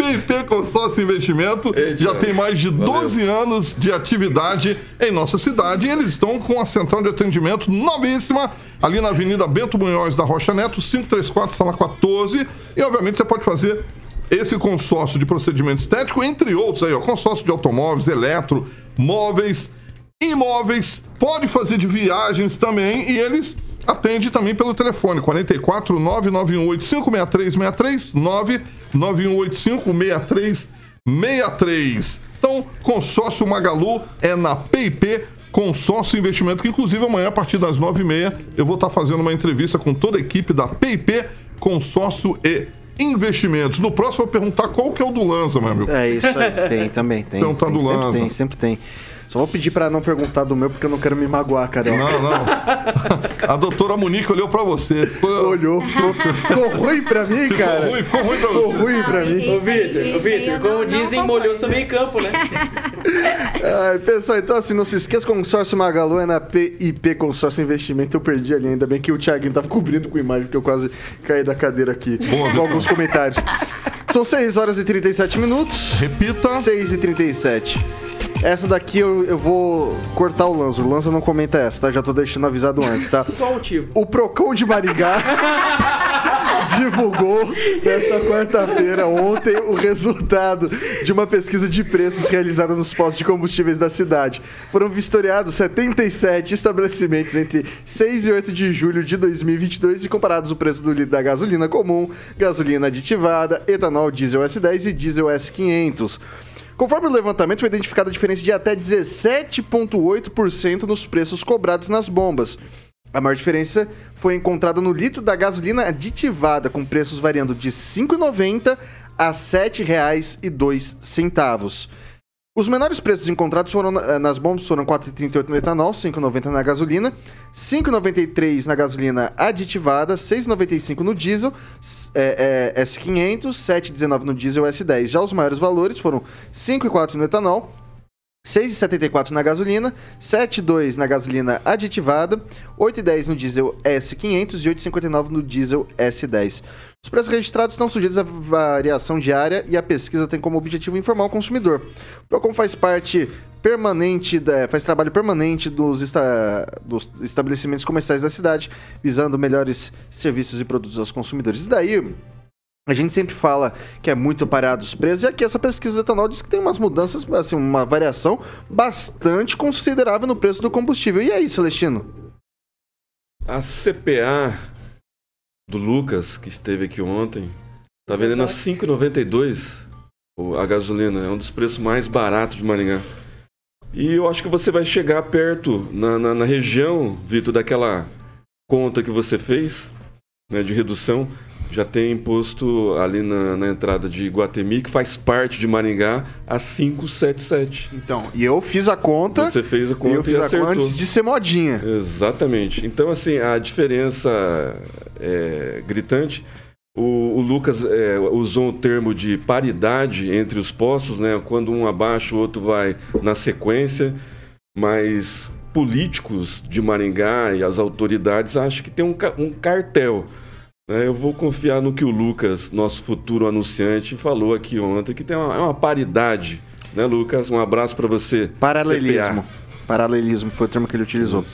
PIP Consórcio Investimento. Já tem mais de 12 anos de atividade em nossa cidade e eles estão com a central de atendimento novíssima ali na Avenida Bento Munhoz da Rocha Neto, 534, sala 14. E obviamente você pode fazer esse consórcio de procedimento estético, entre outros aí, ó, consórcio de automóveis, eletro, móveis, imóveis, pode fazer de viagens também e eles atendem também pelo telefone 44 99185 6363 99185 6363. Então, consórcio Magalu é na PIP Consórcio Investimento, que inclusive amanhã, a partir das 9h30, eu vou estar fazendo uma entrevista com toda a equipe da PIP Consórcio e Investimentos. No próximo, eu vou perguntar qual que é o do Lanza, meu amigo. É isso aí, tem também, tem. Perguntar tem, do sempre Lanza. tem, sempre tem. Só vou pedir pra não perguntar do meu, porque eu não quero me magoar, cara. Não, não. A doutora Monique olhou pra você. Ficou... Olhou, ficou, ficou ruim pra mim, Ficou cara. ruim, ficou ruim pra Ficou você. ruim pra mim. Ô, Vitor, ô, Vitor, como dizem, molhou seu meio campo, né? Ai, pessoal, então assim, não se esqueça, consórcio Magalu é na PIP Consórcio Investimento. Eu perdi ali, ainda bem que o Thiaguinho tava cobrindo com imagem, porque eu quase caí da cadeira aqui. com alguns comentários. São 6 horas e 37 minutos. Repita. 6 e 37. Essa daqui eu, eu vou cortar o Lanzo. O Lanzo não comenta essa, tá? Já tô deixando avisado antes, tá? Qual o motivo? O Procon de Maringá divulgou nesta quarta-feira, ontem, o resultado de uma pesquisa de preços realizada nos postos de combustíveis da cidade. Foram vistoriados 77 estabelecimentos entre 6 e 8 de julho de 2022 e comparados o preço do litro da gasolina comum, gasolina aditivada, etanol diesel S10 e diesel S500. Conforme o levantamento, foi identificada a diferença de até 17,8% nos preços cobrados nas bombas. A maior diferença foi encontrada no litro da gasolina aditivada, com preços variando de R$ 5,90 a R$ 7,02. Os menores preços encontrados foram nas bombas foram 4,38 no etanol, 5,90 na gasolina, 5,93 na gasolina aditivada, 6,95 no diesel eh, eh, S500, 7,19 no diesel S10. Já os maiores valores foram 5,4 no etanol, 6,74 na gasolina, 7,2 na gasolina aditivada, 8,10 no diesel S500 e 8,59 no diesel S10. Os preços registrados estão sujeitos à variação diária e a pesquisa tem como objetivo informar o consumidor. O Procon faz parte permanente, faz trabalho permanente dos, esta- dos estabelecimentos comerciais da cidade, visando melhores serviços e produtos aos consumidores. E daí, a gente sempre fala que é muito parado os preços, e aqui essa pesquisa do etanol diz que tem umas mudanças, assim, uma variação bastante considerável no preço do combustível. E aí, Celestino? A CPA do Lucas, que esteve aqui ontem, tá vendendo a 5,92 o- a gasolina. É um dos preços mais baratos de Maringá. E eu acho que você vai chegar perto, na, na, na região, Vitor, daquela conta que você fez, né, de redução. Já tem imposto ali na, na entrada de Guatemi, que faz parte de Maringá, a 577. Então, e eu fiz a conta. Você fez a e conta eu e, fiz a acertou. conta antes de ser modinha. Exatamente. Então, assim, a diferença é gritante. O, o Lucas é, usou o termo de paridade entre os postos, né? Quando um abaixa, o outro vai na sequência. Mas políticos de Maringá e as autoridades acham que tem um, um cartel. Né? Eu vou confiar no que o Lucas, nosso futuro anunciante, falou aqui ontem, que tem uma, é uma paridade. Né, Lucas? Um abraço para você. Paralelismo. CPA. Paralelismo foi o termo que ele utilizou.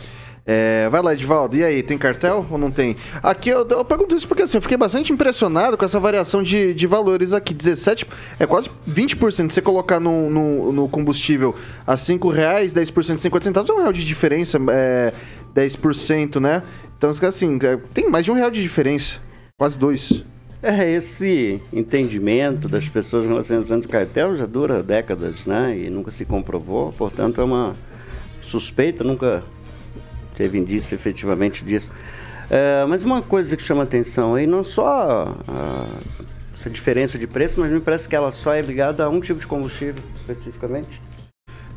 É, vai lá, Edvaldo. E aí, tem cartel ou não tem? Aqui eu, eu pergunto isso porque assim, eu fiquei bastante impressionado com essa variação de, de valores aqui. 17, é quase 20%. Se você colocar no, no, no combustível a 5 reais, 10% 50 centavos, é um real de diferença, é, 10%, né? Então, assim, é, tem mais de um real de diferença. Quase dois. É, esse entendimento das pessoas em relação ao cartel já dura décadas, né? E nunca se comprovou, portanto é uma suspeita, nunca teve indício efetivamente disso. É, mas uma coisa que chama atenção aí, não só a- essa diferença de preço, mas me parece que ela só é ligada a um tipo de combustível, especificamente.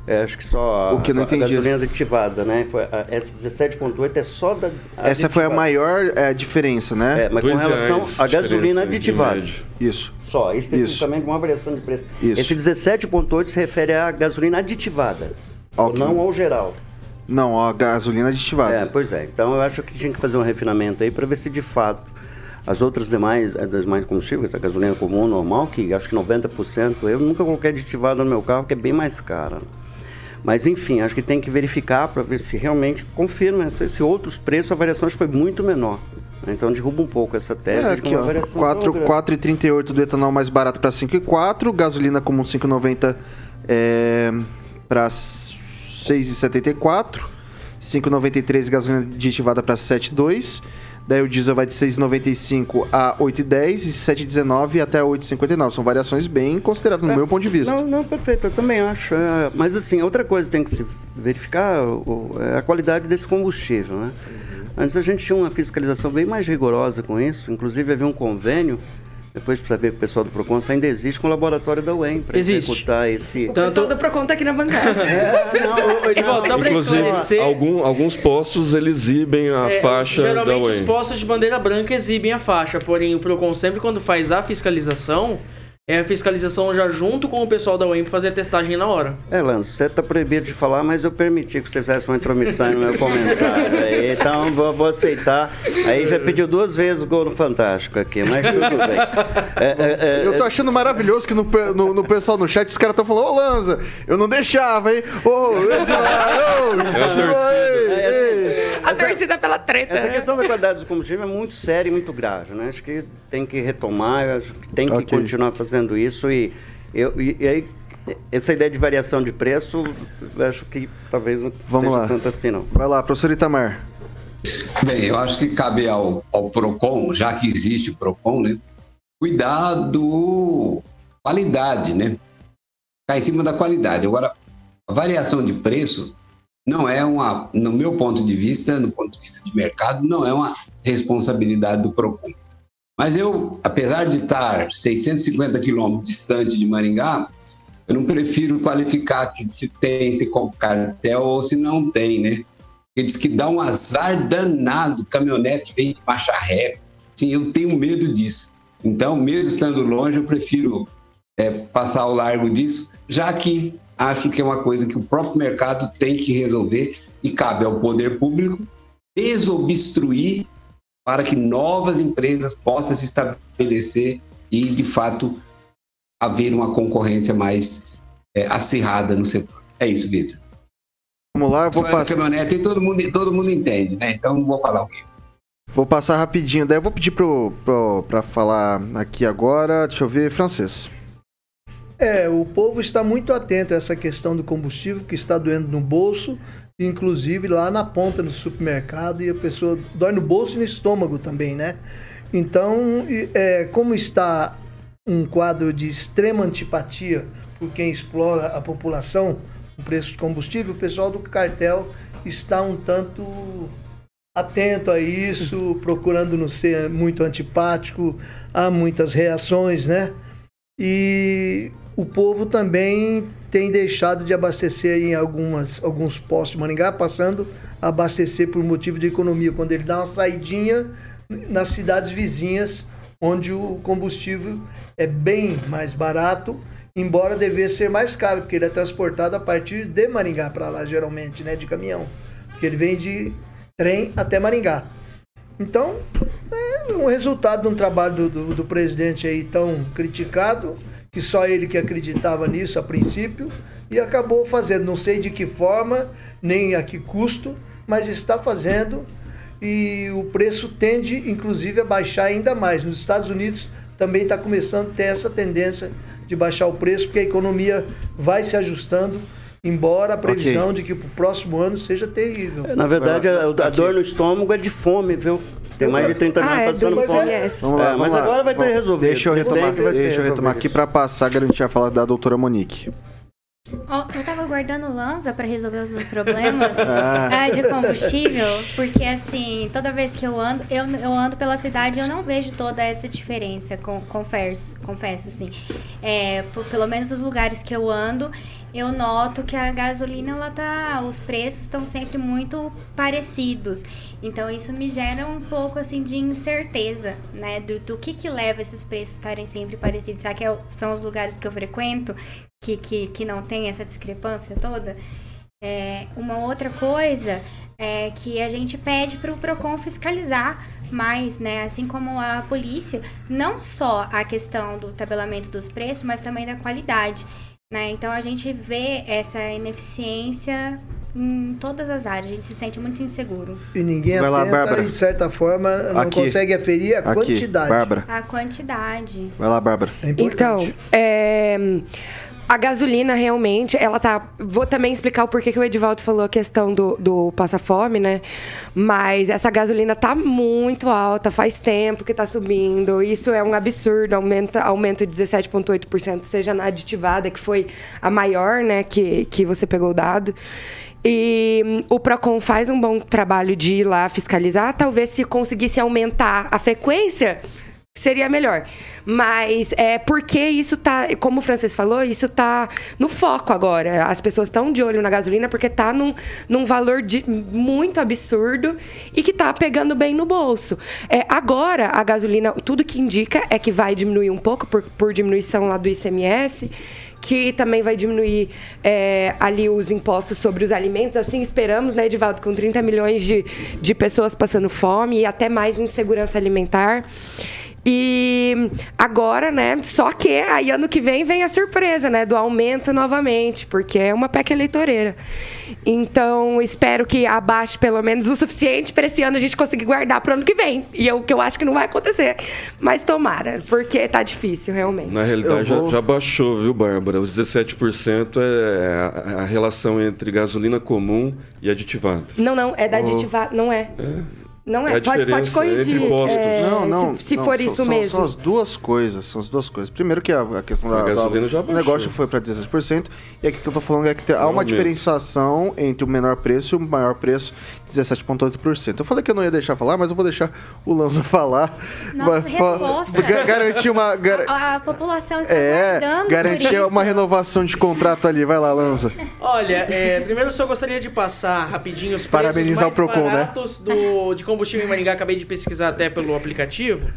É, acho que só a, O que eu não a entendi. gasolina aditivada, né? Foi, a, essa 17.8 é só da Essa foi a aditivada. maior é, diferença, né? É, mas com relação à gasolina aditivada. Isso. Só, especificamente uma variação de preço. Isso. Esse 17,8 se refere à gasolina aditivada, ou Ok. não ao geral. Não, a gasolina aditivada. É, pois é. Então eu acho que tinha que fazer um refinamento aí para ver se de fato As outras demais, eh, demais combustíveis, a gasolina comum, normal, que acho que 90%, eu nunca coloquei aditivado no meu carro, que é bem mais cara. Mas enfim, acho que tem que verificar para ver se realmente confirma se, se outros preços, a variação foi muito menor. né? Então derruba um pouco essa tese É, aqui, ó. variação 4, tão grande. 4,38 do etanol mais barato para 5,4, gasolina comum 5,90 é, para 6,74, 5,93 gasolina aditivada para 7,2. Daí o diesel vai de 6,95 a 8,10 e 7,19 até 8,59. São variações bem consideráveis no É, meu ponto de vista. Não, não, perfeito, eu também acho. é, mas assim, outra coisa que tem que se verificar o- é a qualidade desse combustível, né? Antes a gente tinha uma fiscalização bem mais rigorosa com isso, inclusive havia um convênio, depois precisa ver o pessoal do PROCON, se ainda existe com o laboratório da UEM para Existe. executar esse... O pessoal do Procon tá aqui na bancada. Não, ô, Edivaldo, só pra Inclusive, esclarecer, algum- alguns postos eles exibem a é, faixa da geralmente os UEM. postos de bandeira branca exibem a faixa, porém o Procon sempre quando faz a fiscalização, é a fiscalização já junto com o pessoal da UEM fazer a testagem na hora. É, Lanço, você está proibido de falar, mas eu permiti que você fizesse uma intromissão no meu comentário. Aí, então, vou, vou aceitar. Aí já pediu duas vezes o gol no Fantástico aqui, mas tudo bem. É, é, é, Eu tô achando maravilhoso que no, no, no pessoal no chat os caras estão falando, ô Lanza, eu não deixava, hein? Ô, Edilson, É a torcida. ei, A torcida pela treta. Essa questão da qualidade do combustível é muito séria e muito grave, né? Acho que tem que retomar, acho que tem que Ok. continuar fazendo isso e, eu, e, e aí essa ideia de variação de preço, eu acho que talvez não Vamos seja lá. tanto assim não. Vai lá, professor Itamar. Bem, eu acho que cabe ao, ao PROCON, já que existe o PROCON, né? Cuidar do qualidade, né? Ficar em cima da qualidade. Agora, a variação de preço não é uma, no meu ponto de vista, no ponto de vista de mercado, não é uma responsabilidade do PROCON. Mas eu, apesar de estar 650 quilômetros distante de Maringá, eu não prefiro qualificar que se tem esse cartel ou se não tem, né? Ele diz que dá um azar danado, caminhonete vem de marcha ré. Sim, eu tenho medo disso. Então, mesmo estando longe, eu prefiro é, passar ao largo disso, já que acho que é uma coisa que o próprio mercado tem que resolver e cabe ao poder público desobstruir para que novas empresas possam se estabelecer e, de fato, haver uma concorrência mais é, acirrada no setor. É isso, Vitor. Vamos lá, eu vou passar, caminhonete todo mundo, todo mundo entende, né? Então não vou falar o quê. vou passar rapidinho. Daí eu vou pedir pro, pro, pra falar aqui agora. Deixa eu ver, francês. É, o povo está muito atento a essa questão do combustível que está doendo no bolso, inclusive lá na ponta do supermercado, e a pessoa dói no bolso e no estômago também, né? Então, é, como está um quadro de extrema antipatia por quem explora a população, o preço de combustível, o pessoal do cartel está um tanto atento a isso, procurando não ser muito antipático, há muitas reações, né? E o povo também tem deixado de abastecer em algumas, alguns postos de Maringá, passando a abastecer por motivo de economia, quando ele dá uma saidinha nas cidades vizinhas, onde o combustível é bem mais barato, embora devesse ser mais caro, porque ele é transportado a partir de Maringá para lá, geralmente, né, de caminhão. Porque ele vem de trem até Maringá. Então, é um resultado de um trabalho do, do, do presidente aí tão criticado, que só ele que acreditava nisso a princípio, e acabou fazendo, não sei de que forma, nem a que custo, mas está fazendo e o preço tende, inclusive, a baixar ainda mais. Nos Estados Unidos também está começando a ter essa tendência de baixar o preço, porque a economia vai se ajustando, embora a previsão de que para o próximo ano seja terrível. Na verdade, a, a Aqui. dor no estômago é de fome, viu? Tem mais de 30 anos Ah, é passando do fome. ICMS. Vamos lá, É, vamos mas lá. agora vai ter resolvido. Deixa eu retomar, deixa eu retomar aqui pra passar, garantir a fala da doutora Monique. Eu tava guardando o Lanza pra resolver os meus problemas Ah. ah, de combustível, porque assim, toda vez que eu ando, eu, eu ando pela cidade e eu não vejo toda essa diferença, com, confesso, confesso assim. É, por- pelo menos os lugares que eu ando, eu noto que a gasolina, ela tá, os preços estão sempre muito parecidos. Então isso me gera um pouco assim de incerteza, né, do, do que que leva esses preços estarem sempre parecidos. Será que é são os lugares que eu frequento? que, que, que não tem essa discrepância toda. É, uma outra coisa é que a gente pede para o PROCON fiscalizar mais, né? Assim como a polícia, não só a questão do tabelamento dos preços, mas também da qualidade. Né? Então a gente vê essa ineficiência em todas as áreas, a gente se sente muito inseguro. E ninguém Vai lá, atenta Bárbara. e, de certa forma, não Aqui. consegue aferir a Aqui, quantidade. Bárbara. A quantidade. Vai lá, Bárbara. É importante. Então, é, a gasolina realmente, ela tá. Vou também explicar o porquê que o Edivaldo falou a questão do, do passa-fome, né? Mas essa gasolina tá muito alta, faz tempo que tá subindo. Isso é um absurdo, aumenta, aumento de 17,8%, seja na aditivada, que foi a maior, né, que, que você pegou o dado. E hum, o Procon faz um bom trabalho de ir lá fiscalizar. Talvez se conseguisse aumentar a frequência, seria melhor. Mas é porque isso tá, como o Francis falou, isso tá no foco agora. As pessoas estão de olho na gasolina porque tá num, num valor de, muito absurdo e que tá pegando bem no bolso. É, agora, a gasolina, tudo que indica é que vai diminuir um pouco por, por diminuição lá do ICMS que também vai diminuir é, ali os impostos sobre os alimentos. Assim esperamos, né, Edivaldo, com 30 milhões de, de pessoas passando fome e até mais insegurança alimentar. E agora, né, só que aí ano que vem vem a surpresa, né, do aumento novamente, porque é uma PEC eleitoreira. Então, espero que abaixe pelo menos o suficiente para esse ano a gente conseguir guardar para o ano que vem. E é o que eu acho que não vai acontecer. Mas tomara, porque tá difícil, realmente. Na realidade, vou- já, já baixou, viu, Bárbara? Os 17% é a, a relação entre gasolina comum e aditivada. Não, não, é da Oh. aditivada. Não é. Não é. É a pode, pode corrigir. é, Não, não. Se, se não, for são- isso são, mesmo. São as duas coisas. São as duas coisas. Primeiro que a, a questão da, A gasolina da- já o negócio foi para 17%. E aqui que eu tô falando é que tem- há uma diferenciação entre o menor preço e o maior preço, 17,8%. Eu falei que eu não ia deixar falar, mas eu vou deixar o Lanza falar. Nossa, fa- resposta. ga- Garantir uma. gar- A, a população está É, garantir isso. uma renovação de contrato ali. Vai lá, Lanza. Olha, é, primeiro eu só gostaria de passar rapidinho os preços Parabenizar mais o Procon, né? baratos do, de combustível em Maringá. Acabei de pesquisar até pelo aplicativo.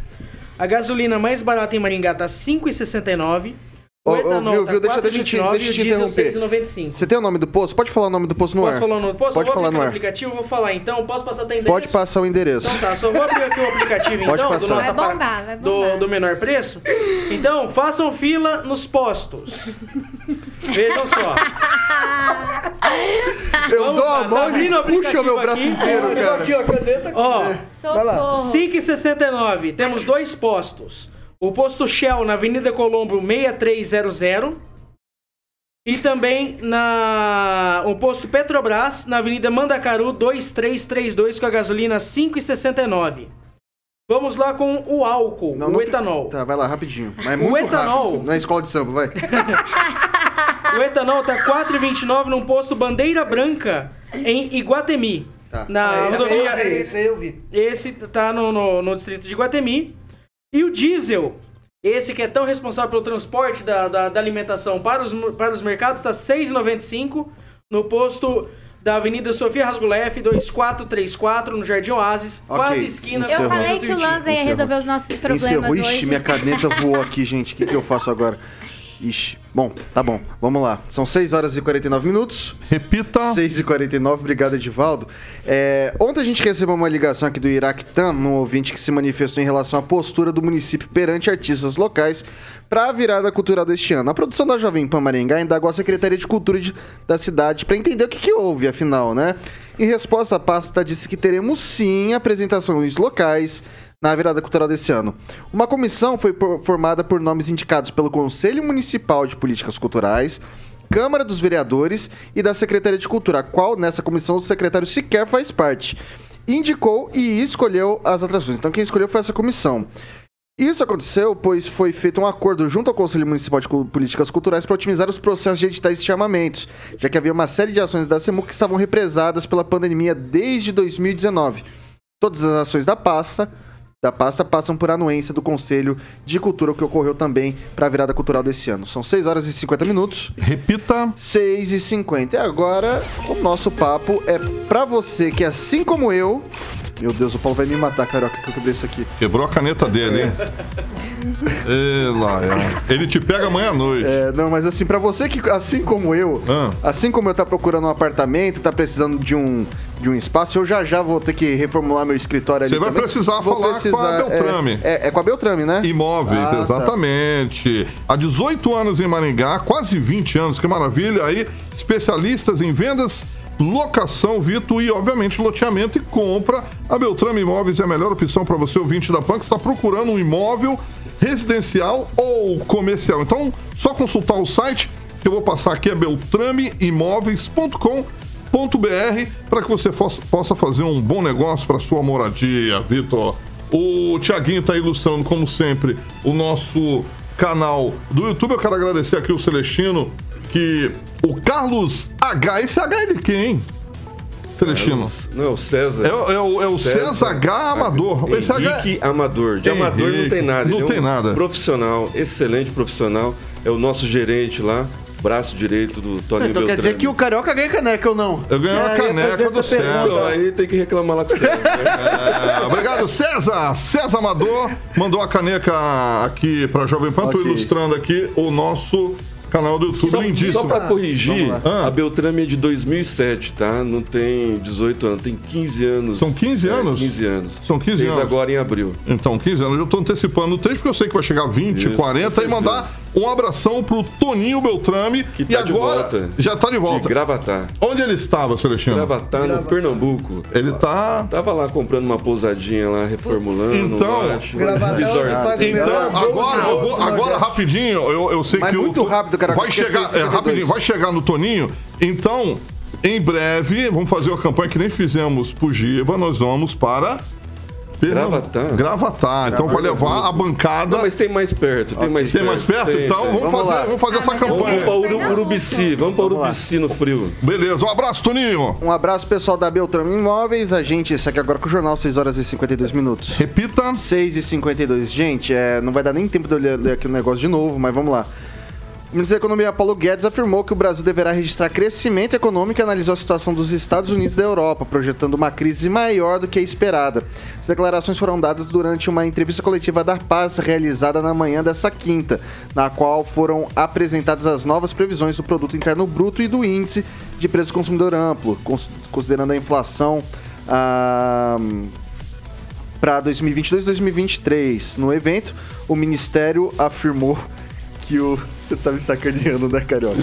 A gasolina mais barata em Maringá tá 5,69. O Ô, ô, etanol viu, viu? Deixa, deixa, eu te, 4,29 deixa eu e te o diesel interromper. 6,95. Você tem o nome do posto? Pode falar o nome do posto no Posso ar. falar no posso? Pode vou falar aplicar no ar. aplicativo, vou falar então. Posso passar até Pode passar o endereço. Então tá, só vou abrir aqui o aplicativo Pode então passar. do nota Vai bombar, vai do, bombar. do menor preço. Então, façam fila nos postos. Vejam só. Eu Vamos dou a lá, mão tá e vindo o puxa o meu aplicativo braço aqui? inteiro, cara. aqui, ó, a caneta aqui. Ó, Vai lá. Socorro. 5,69. Temos dois postos. O posto Shell na Avenida Colombo 6300. E também na o posto Petrobras na Avenida Mandacaru 2332 com a gasolina 5,69. Vamos lá com o álcool, Não, o não- etanol. Tá, vai lá, rapidinho. Mas O muito etanol- rápido. Na escola de samba, vai. O etanol tá 4,29 num posto Bandeira Branca em Iguatemi. Tá. Na Ah, esse, aí eu rodovia vi, esse aí eu vi. Esse tá no, no, no distrito de Guatemi. E o diesel, esse que é tão responsável pelo transporte da, da, da alimentação para os, para os mercados, está R$ 6,95 no posto da Avenida Sofia Rasgulef, 2434, no Jardim Oasis, Ok, quase esquina encerrou. Eu falei que o. Lanza ia resolver os nossos problemas Encerrou. Ixi, hoje. minha caneta voou aqui, gente. O que, que eu faço agora? Ixi. Bom, tá bom. Vamos lá. São 6 horas e 49 minutos. Repita. 6 e 49 obrigado, Edivaldo. É, ontem a gente recebeu uma ligação aqui do Iraquitã, um ouvinte que se manifestou em relação à postura do município perante artistas locais para a virada cultural deste ano. A produção da Jovem Pan Maringá indagou a Secretaria de Cultura de- da cidade para entender o que, que houve, afinal, né? Em resposta, a pasta disse que teremos sim apresentações locais na virada cultural desse ano. Uma comissão foi formada por nomes indicados pelo Conselho Municipal de Políticas Culturais, Câmara dos Vereadores e da Secretaria de Cultura, a qual nessa comissão o secretário sequer faz parte. Indicou e escolheu as atrações. Então quem escolheu foi essa comissão. Isso aconteceu pois foi feito um acordo junto ao Conselho Municipal de Políticas Culturais para otimizar os processos de editais e chamamentos, já que havia uma série de ações da CEMU que estavam represadas pela pandemia desde 2019. Todas as ações da pasta da pasta passam por anuência do Conselho de Cultura, o que ocorreu também para a virada cultural desse ano. São 6 horas e 50 minutos. Repita. 6 e 50. E agora o nosso papo é para você que, assim como eu, Meu Deus, o Paulo vai me matar, Carioca, que eu quebrei isso aqui. Quebrou a caneta dele, hein? Ê, Laia. Ele te pega amanhã à noite. É, não, mas assim, pra você que, assim como eu, Ah. assim como eu tá procurando um apartamento, tá precisando de um, de um espaço, eu já já vou ter que reformular meu escritório ali Você vai também. precisar Vou falar com a é, Beltrame. É, é com a Beltrame, né? Imóveis, Ah, tá. exatamente. Há 18 anos em Maringá, quase 20 anos, que maravilha. Aí, especialistas em vendas, locação, Vitor, e obviamente loteamento e compra. A Beltrame Imóveis é a melhor opção para você, ouvinte da PAN, que está procurando um imóvel residencial ou comercial. Então, só consultar o site que eu vou passar aqui, é beltrameimóveis.com para que você possa fazer um bom negócio para sua moradia, Vitor. O Tiaguinho está ilustrando, como sempre, o nosso canal do YouTube. Eu quero agradecer aqui o Celestino, que o Carlos H. Esse H é de quem, hein? Celestino. Não, é o César. É, o- é o, é o César, H. Amador. Esse H é- Henrique Amador. De Amador não Henrique, tem nada. não é tem um nada. Profissional, excelente profissional. É o nosso gerente lá, braço direito do Tony Então quer dizer que o Carioca ganha caneca ou não? Eu ganhei uma É, caneca do. César. Aí tem que reclamar lá com o César. né? É, obrigado, César. César Amador mandou a caneca aqui pra Jovem Pan. Tô Ok. ilustrando aqui o nosso canal do YouTube. Só, Lindíssimo. só pra corrigir, Vamos lá. a Beltrame é de 2007, tá? Não tem 18 anos, tem 15 anos. São 15 É, anos? 15 anos. São 15 Fez anos. agora em abril. Então, 15 anos. Eu tô antecipando o tempo, porque eu sei que vai chegar 20, Isso, 40 e mandar um abração pro Toninho Beltrame. Que e tá de agora volta. já tá de volta. De Gravatar. Onde ele estava, Celestino? Gravatar no Pernambuco. Ele tá. Tava lá comprando uma pousadinha lá, reformulando. Então, Gravatar, o Então, agora, eu vou- agora rapidinho, eu, eu sei Mas que o. muito rápido, cara, Vai chegar, é, rapidinho, 52. vai chegar no Toninho. Então, em breve, vamos fazer uma campanha que nem fizemos pro Giba, nós vamos para. Gravatar. Gravatar. Então vai levar a bancada. Não, mas tem mais perto, tem mais Tem perto. mais perto? Tem, então tem. vamos, Vamos fazer, lá. vamos fazer essa Ah, mas eu Vamos campanha. pra Uru, Urubici, vamos pra Urubici no frio. Beleza, um abraço, Toninho. Um abraço pessoal da Beltrame Imóveis. A gente segue agora com o jornal, 6 horas e 52 minutos. Repita. 6 e 52. Gente, é, não vai dar nem tempo de eu ler aqui o negócio de novo, mas vamos lá. O ministro da Economia Paulo Guedes afirmou que o Brasil deverá registrar crescimento econômico e analisou a situação dos Estados Unidos e da Europa, projetando uma crise maior do que a esperada. As declarações foram dadas durante uma entrevista coletiva da Paz realizada na manhã desta quinta, na qual foram apresentadas as novas previsões do Produto Interno Bruto e do Índice de Preço do Consumidor Amplo, cons- considerando a inflação. ah, para 2022 e 2023. No evento, o Ministério afirmou que o. Você tá me sacaneando, né, Carioca?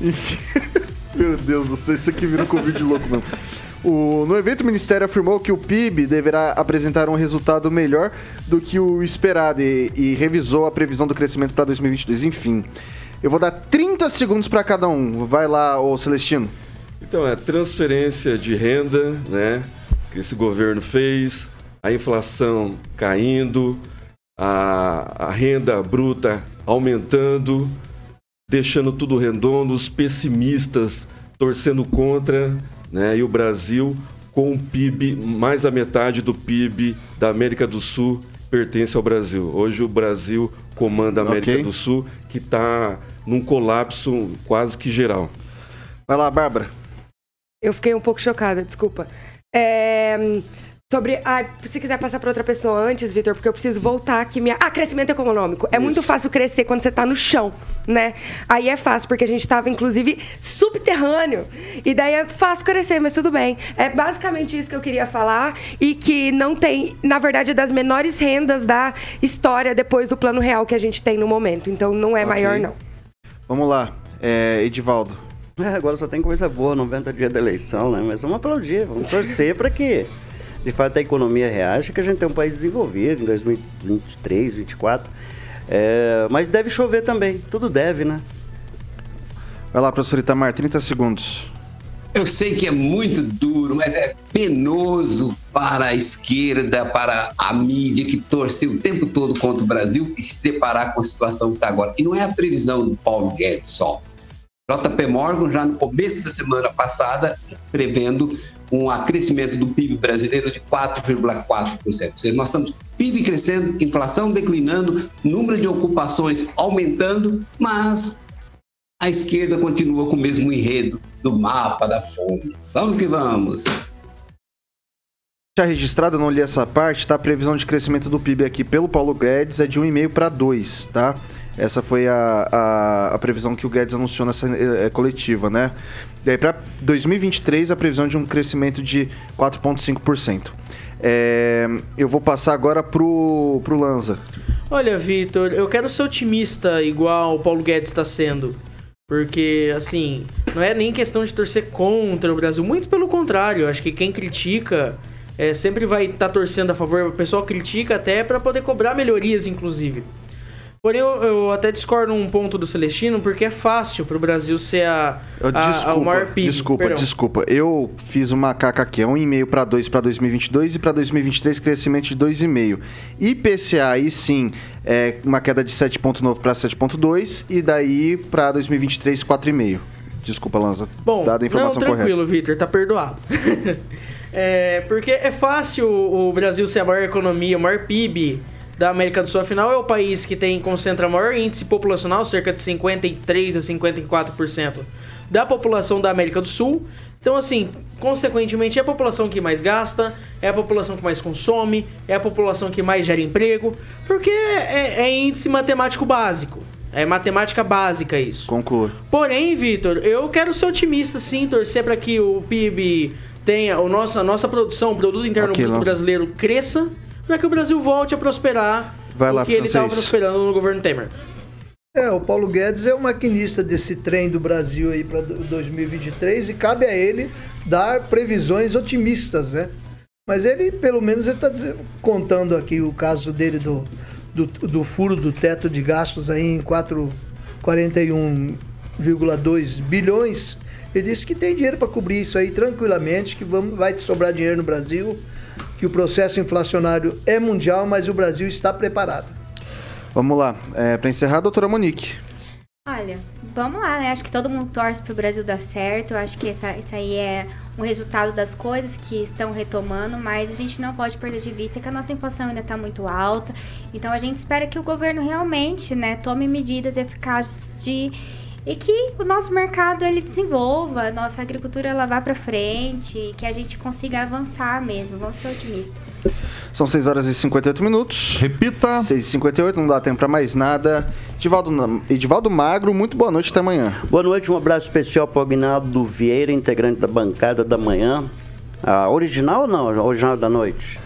Enfim. Meu Deus do céu, isso aqui virou Covid louco, não. O, no evento, o Ministério afirmou que o PIB deverá apresentar um resultado melhor do que o esperado e, e revisou a previsão do crescimento para 2022. Enfim, eu vou dar 30 segundos para cada um. Vai lá, ô Celestino. Então, é transferência de renda, né? Que esse governo fez, a inflação caindo, a, a renda bruta aumentando, deixando tudo redondo, os pessimistas torcendo contra, né? E o Brasil com o PIB, mais a metade do PIB da América do Sul pertence ao Brasil. Hoje o Brasil comanda a América Ok. do Sul, que está num colapso quase que geral. Vai lá, Bárbara. Eu fiquei um pouco chocada, desculpa. É, sobre. Ah, se quiser passar para outra pessoa antes, Vitor, porque eu preciso voltar aqui. Minha... Ah, crescimento econômico. É muito fácil crescer quando você tá no chão, né? Aí é fácil, porque a gente tava, inclusive, subterrâneo. E daí é fácil crescer, mas tudo bem. É basicamente isso que eu queria falar. E que não tem, na verdade, é das menores rendas da história depois do plano real que a gente tem no momento. Então não é Ok. maior, não. Vamos lá, é, Edivaldo. É, agora só tem coisa boa, 90 dias da eleição, né? Mas vamos aplaudir, vamos torcer para que, de fato, a economia reaja, que a gente tem um país desenvolvido em 2023, 2024. É, mas deve chover também, tudo deve, né? Vai lá, professor Itamar, 30 segundos. Eu sei que é muito duro, mas é penoso para a esquerda, para a mídia que torceu o tempo todo contra o Brasil e se deparar com a situação que está agora. E não é a previsão do Paulo Guedes só. JP Morgan, já no começo da semana passada, prevendo um acrescimento do PIB brasileiro de 4,4%. Ou seja, nós estamos PIB crescendo, inflação declinando, número de ocupações aumentando, mas a esquerda continua com o mesmo enredo do mapa da fome. Vamos que vamos. deixar registrado, eu não li essa parte, tá? A previsão de crescimento do PIB aqui pelo Paulo Guedes é de 1,5 para 2, tá? Essa foi a, a, a previsão que o Guedes anunciou nessa eh, coletiva, né? Daí para 2023 a previsão de um crescimento de 4,5%. É, eu vou passar agora pro, pro Lanza. Olha, Vitor, eu quero ser otimista igual o Paulo Guedes está sendo. Porque, assim, não é nem questão de torcer contra o Brasil. Muito pelo contrário, acho que quem critica é, sempre vai estar tá torcendo a favor. O pessoal critica até para poder cobrar melhorias, inclusive. Porém, eu, eu, até discordo um ponto do Celestino, porque é fácil para o Brasil ser a, a, desculpa, a maior PIB. Desculpa, Perdão. desculpa. Eu fiz uma caca aqui, é 1,5 para 2 para 2022 e para 2023 crescimento de 2,5. IPCA, aí sim, é uma queda de 7,9 para 7,2 e daí para 2023 4,5. Desculpa, Lanza. Bom, dada a informação não, tranquilo. Vitor, tá perdoado. é, porque é fácil o Brasil ser a maior economia, o maior PIB da América do Sul. Afinal, é o país que tem concentra maior índice populacional, cerca de 53 a 54% da população da América do Sul. Então, assim, consequentemente, é a população que mais gasta, é a população que mais consome, é a população que mais gera emprego, porque é, é índice matemático básico. É matemática básica isso. Conclua. Porém, Vitor, eu quero ser otimista sim, torcer para que o PIB tenha, o nosso, a nossa produção, o produto interno Ok, bruto brasileiro cresça, para que o Brasil volte a prosperar Vai o lá, que ele estava francês. prosperando no governo Temer. É, o Paulo Guedes é o maquinista desse trem do Brasil aí para 2023 e cabe a ele dar previsões otimistas, né? Mas ele, pelo menos, ele está contando aqui o caso dele do, do, do furo do teto de gastos aí em 441,2 bilhões. Ele disse que tem dinheiro para cobrir isso aí tranquilamente, que vamos, vai sobrar dinheiro no Brasil, que o processo inflacionário é mundial, mas o Brasil está preparado. Vamos lá. É, para encerrar, doutora Monique. Olha, vamos lá, né? Acho que todo mundo torce pro Brasil dar certo. Eu acho que essa, isso aí é um resultado das coisas que estão retomando, mas a gente não pode perder de vista que a nossa inflação ainda está muito alta. Então a gente espera que o governo realmente, né, tome medidas eficazes de e que o nosso mercado ele desenvolva, a nossa agricultura ela vá para frente, que a gente consiga avançar mesmo. Vamos ser otimistas. São 6 horas e 58 minutos. Repita. 6 e 58, não dá tempo para mais nada. Edivaldo, Edivaldo Magro, muito boa noite, até amanhã. Boa noite, um abraço especial para o Agnaldo Vieira, integrante da bancada da manhã. A original ou não? A original da noite?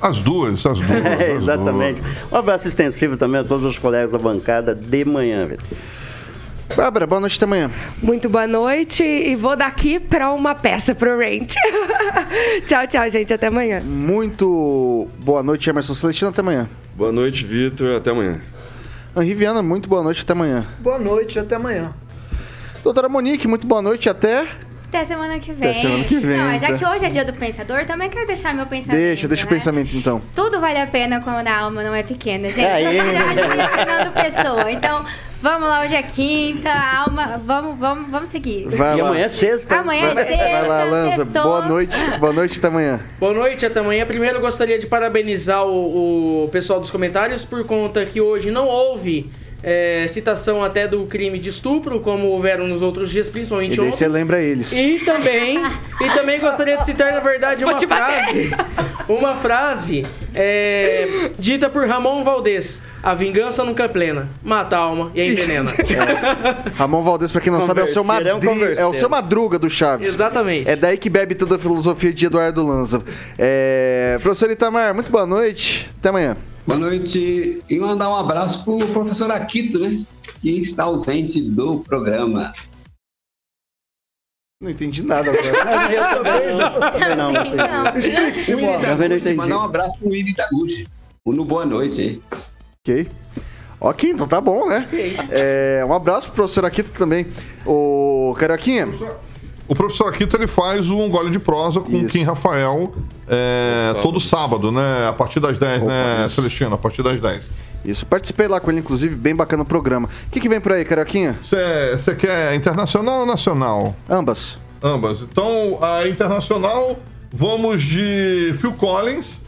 As duas, as duas. É, as exatamente. Um abraço extensivo também a todos os colegas da bancada de manhã, Vitor. Bárbara, boa noite até amanhã. Muito boa noite e vou daqui para uma peça pro Rent. tchau, tchau, gente. Até amanhã. Muito boa noite, Emerson Celestino, até amanhã. Boa noite, Vitor. Até amanhã. Henri Viana, muito boa noite, até amanhã. Boa noite, até amanhã. Doutora Monique, muito boa noite, até... Até semana que vem. Até semana que vem, Não, já tá. que hoje é dia do pensador, também quero deixar meu pensamento. Deixa, deixa o né? pensamento então. Tudo vale a pena quando a alma não é pequena, gente. Aí. Fernando Pessoa. Então, vamos lá, hoje é quinta, alma, vamos, vamos, vamos seguir. Vai E lá. amanhã é sexta. Amanhã é Vai, sexta, vai lá, Lanza. sextou. Boa noite, boa noite, até amanhã. Boa noite, até amanhã. Primeiro, gostaria de parabenizar o, o pessoal dos comentários por conta que hoje não houve é, citação até do crime de estupro, como houveram nos outros dias, E principalmente daí ontem. você lembra eles. E também, e também gostaria de citar, na verdade, Vou uma frase. Uma frase é, dita por Ramon Valdez. A vingança nunca é plena. Mata a alma e a envenena. Ramon Valdez, pra quem não sabe, é o seu é Madri... é o seu Madruga do Chaves. Exatamente. É daí que bebe toda a filosofia de Eduardo Lanza. É... Professor Itamar, muito boa noite. Até amanhã. Boa noite e mandar um abraço pro professor Aquito, né? Que está ausente do programa. Não entendi nada agora. Eu também não. Também não, não Também entendi. não. Explique, O mandar um abraço pro Willi Taguchi. O no Boa Noite aí. ok. Ok, então tá bom, né? É, um abraço pro professor Aquito também. O Carioquinha, O professor Aquito ele faz Um Gole de Prosa com Isso. Kim Rafael é, todo sábado, né? A partir das 10, né, Celestino? A partir das 10. isso, participei lá com ele, inclusive, bem bacana o programa. O que, que vem por aí, Carioquinha? Você quer internacional ou nacional? Ambas. Ambas. Então, a internacional, vamos de Phil Collins,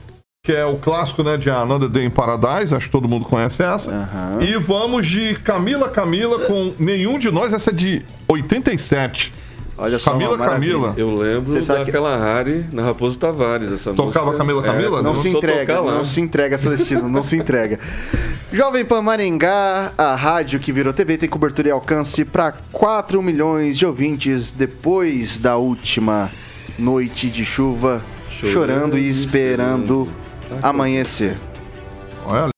que é o clássico né, de Another Day in Paradise, acho que todo mundo conhece essa. Aham. E vamos de Camila Camila com Nenhum de Nós, essa é de 87. Olha só, Camila. Camila. Eu lembro Você sabe daquela Harry na Raposo Tavares. Essa Tocava música. Camila Camila? É, Não se começou a entrega, não se entrega, Celestino, não se entrega. Jovem Pan Maringá, a rádio que virou TV, tem cobertura e alcance para 4 milhões de ouvintes depois da última noite de chuva, chorando, Chorando e e esperando esperando. amanhecer. Olha.